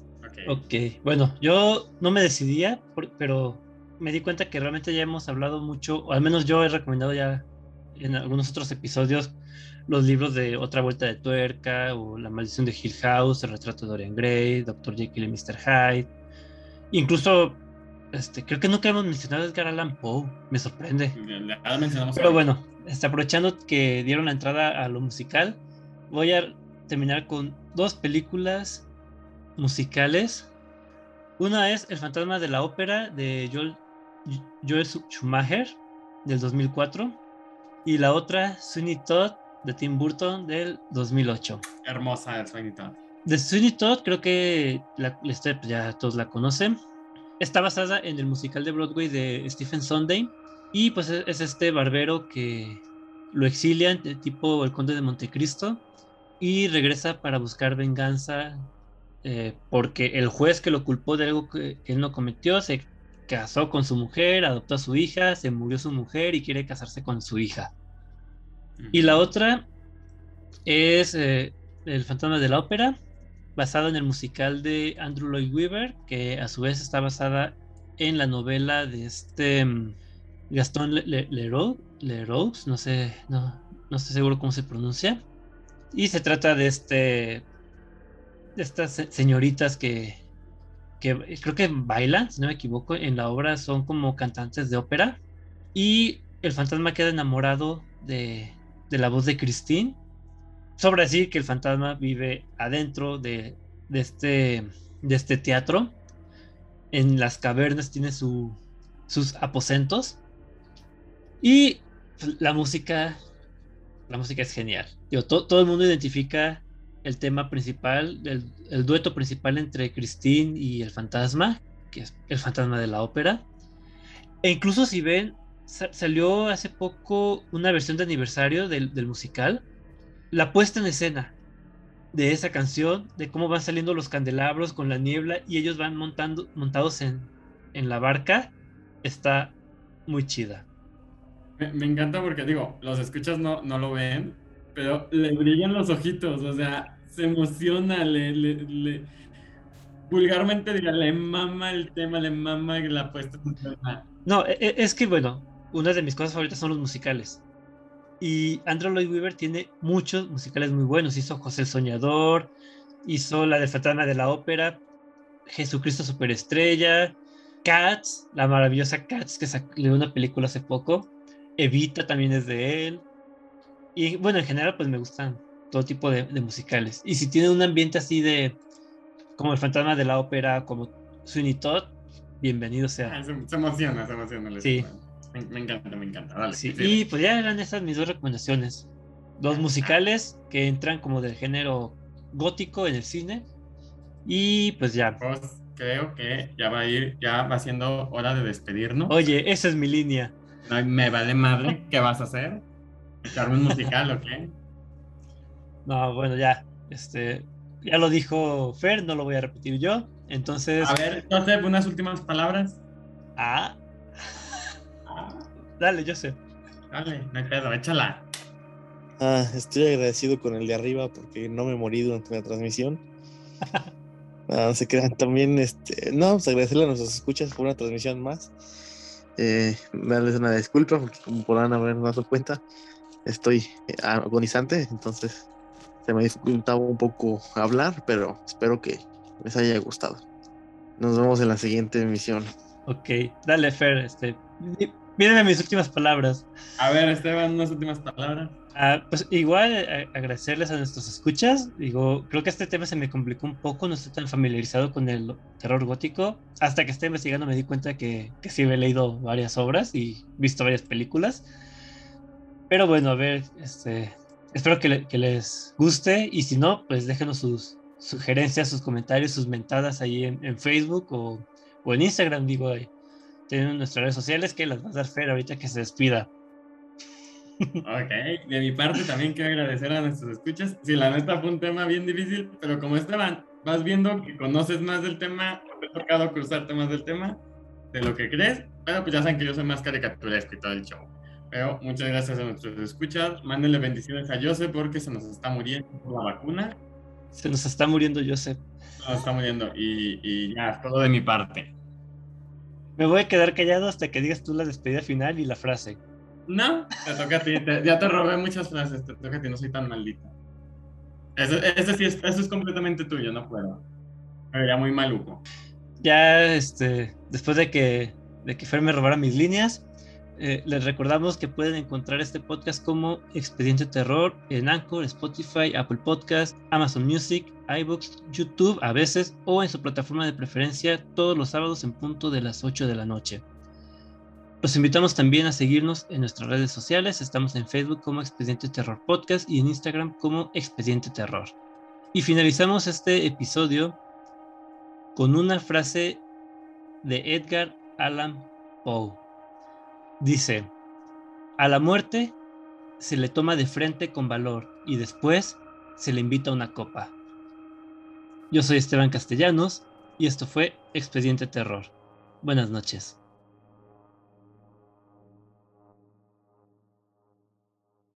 ok, bueno, yo no me decidía, pero me di cuenta que realmente ya hemos hablado mucho, o al menos yo he recomendado ya en algunos otros episodios los libros de Otra Vuelta de Tuerca, o La Maldición de Hill House, El Retrato de Dorian Gray, Dr. Jekyll y Mr. Hyde. Incluso este, creo que nunca hemos mencionado a Edgar Allan Poe, me sorprende. Mencionamos Pero bueno, está aprovechando que dieron la entrada a lo musical, voy a terminar con dos películas musicales. Una es El fantasma de la ópera de Joel, Joel Schumacher del 2004 y la otra Sweeney Todd de Tim Burton del 2008. Hermosa de Sweeney Todd. De Sweeney Todd creo que la, la pues, ya todos la conocen. Está basada en el musical de Broadway de Stephen Sondheim y pues es este barbero que lo exilian, tipo el conde de Montecristo, y regresa para buscar venganza eh, porque el juez que lo culpó de algo que, él no cometió se casó con su mujer, adoptó a su hija, se murió su mujer y quiere casarse con su hija. Y la otra es eh, El fantasma de la ópera, basada en el musical de Andrew Lloyd Webber, que a su vez está basada en la novela de este mm, Gastón Leroux, no sé, no, no estoy seguro cómo se pronuncia. Y se trata de este. de estas señoritas que. que creo que bailan, si no me equivoco, en la obra son como cantantes de ópera. Y el fantasma queda enamorado de, de la voz de Christine. Sobre decir que el fantasma vive adentro de, de, este, de este teatro. En las cavernas tiene su, sus aposentos. Y la música la música es genial. todo el mundo identifica el tema principal, el, dueto principal entre Christine y el fantasma, que es el fantasma de la ópera. E incluso si ven, salió hace poco una versión de aniversario del, musical. La puesta en escena de esa canción, de cómo van saliendo los candelabros con la niebla y ellos van montando, montados en, en la barca, está muy chida. Me, encanta porque, digo, los escuchas no, no lo ven, pero le brillan los ojitos, o sea, se emociona, le, le, vulgarmente diría, le mama el tema, le mama la puesta No, e, e, es que, bueno, una de mis cosas favoritas son los musicales. Y Andrew Lloyd Webber tiene muchos musicales muy buenos. Hizo José el Soñador, hizo la de Fatana de la Ópera, Jesucristo Superestrella, Cats, la maravillosa Cats que salió una película hace poco. Evita también es de él. Y bueno, en general, pues me gustan todo tipo de, musicales. Y si tiene un ambiente así de. como el fantasma de la ópera, como Sweeney Todd, bienvenido sea. Ah, se, emociona, se emociona. Sí. Me, encanta, me encanta. sí. Y pues ya eran esas mis dos recomendaciones. Dos musicales que entran como del género gótico en el cine. Y pues ya. Pues creo que ya va a ir, ya va siendo hora de despedirnos. Oye, esa es mi línea. No, me vale madre. ¿Qué vas a hacer? ¿Echarme un musical o qué? <laughs> No, bueno, ya. Este, ya lo dijo Fer, no lo voy a repetir yo. Entonces. A ver, Joseph, unas últimas palabras. Ah. Dale, Joseph. Dale, no hay pedo, échala. Ah, estoy agradecido con el de arriba porque no me morí durante la transmisión. <laughs> no se crean también, este, no, pues agradecerle a nuestros escuchas por una transmisión más. Eh, darles una disculpa porque como podrán haber dado cuenta, estoy agonizante, entonces se me dificultaba un poco hablar, pero espero que les haya gustado. Nos vemos en la siguiente emisión. Ok, dale Fer, este, Mírenme mis últimas palabras. A ver, Esteban, unas últimas palabras. Ah, pues igual eh, agradecerles a nuestros escuchas. Digo, creo que este tema se me complicó un poco, no estoy tan familiarizado con el terror gótico. Hasta que estoy investigando me di cuenta que, que sí he leído varias obras y visto varias películas. Pero bueno, a ver, este, espero que, que les guste y si no, pues déjenos sus sugerencias, sus comentarios, sus mentadas ahí en, en Facebook o, o, en Instagram, digo, ahí tienen nuestras redes sociales que las va a dar Fer ahorita que se despida. Ok, de mi parte también quiero agradecer a nuestros escuchas. Sí, la neta fue un tema bien difícil, pero como Esteban, vas viendo que conoces más del tema, te ha tocado cruzarte más del tema de lo que crees, pero pues ya saben que yo soy más caricaturesco y todo el show. Pero muchas gracias a nuestros escuchas. Mándenle bendiciones a Joseph porque se nos está muriendo por la vacuna. Se nos está muriendo Joseph. Se nos está muriendo y, y ya, todo de mi parte. Me voy a quedar callado hasta que digas tú la despedida final y la frase. No, te toca a ti. ya te robé muchas frases. Te toca a ti, no soy tan maldita. Eso, sí es, eso es completamente tuyo, no puedo. Pero ya muy maluco. ya este, después de que, de que Fer me robara mis líneas, eh, les recordamos que pueden encontrar este podcast como Expediente Terror en Anchor, Spotify, Apple Podcast, Amazon Music, iBooks, YouTube a veces o en su plataforma de preferencia todos los sábados en punto de las 8 de la noche. Los invitamos también a seguirnos en nuestras redes sociales. Estamos en Facebook como Expediente Terror Podcast y en Instagram como Expediente Terror. Y finalizamos este episodio con una frase de Edgar Allan Poe. Dice, a la muerte se le toma de frente con valor y después se le invita a una copa. Yo soy Esteban Castellanos y esto fue Expediente Terror. Buenas noches.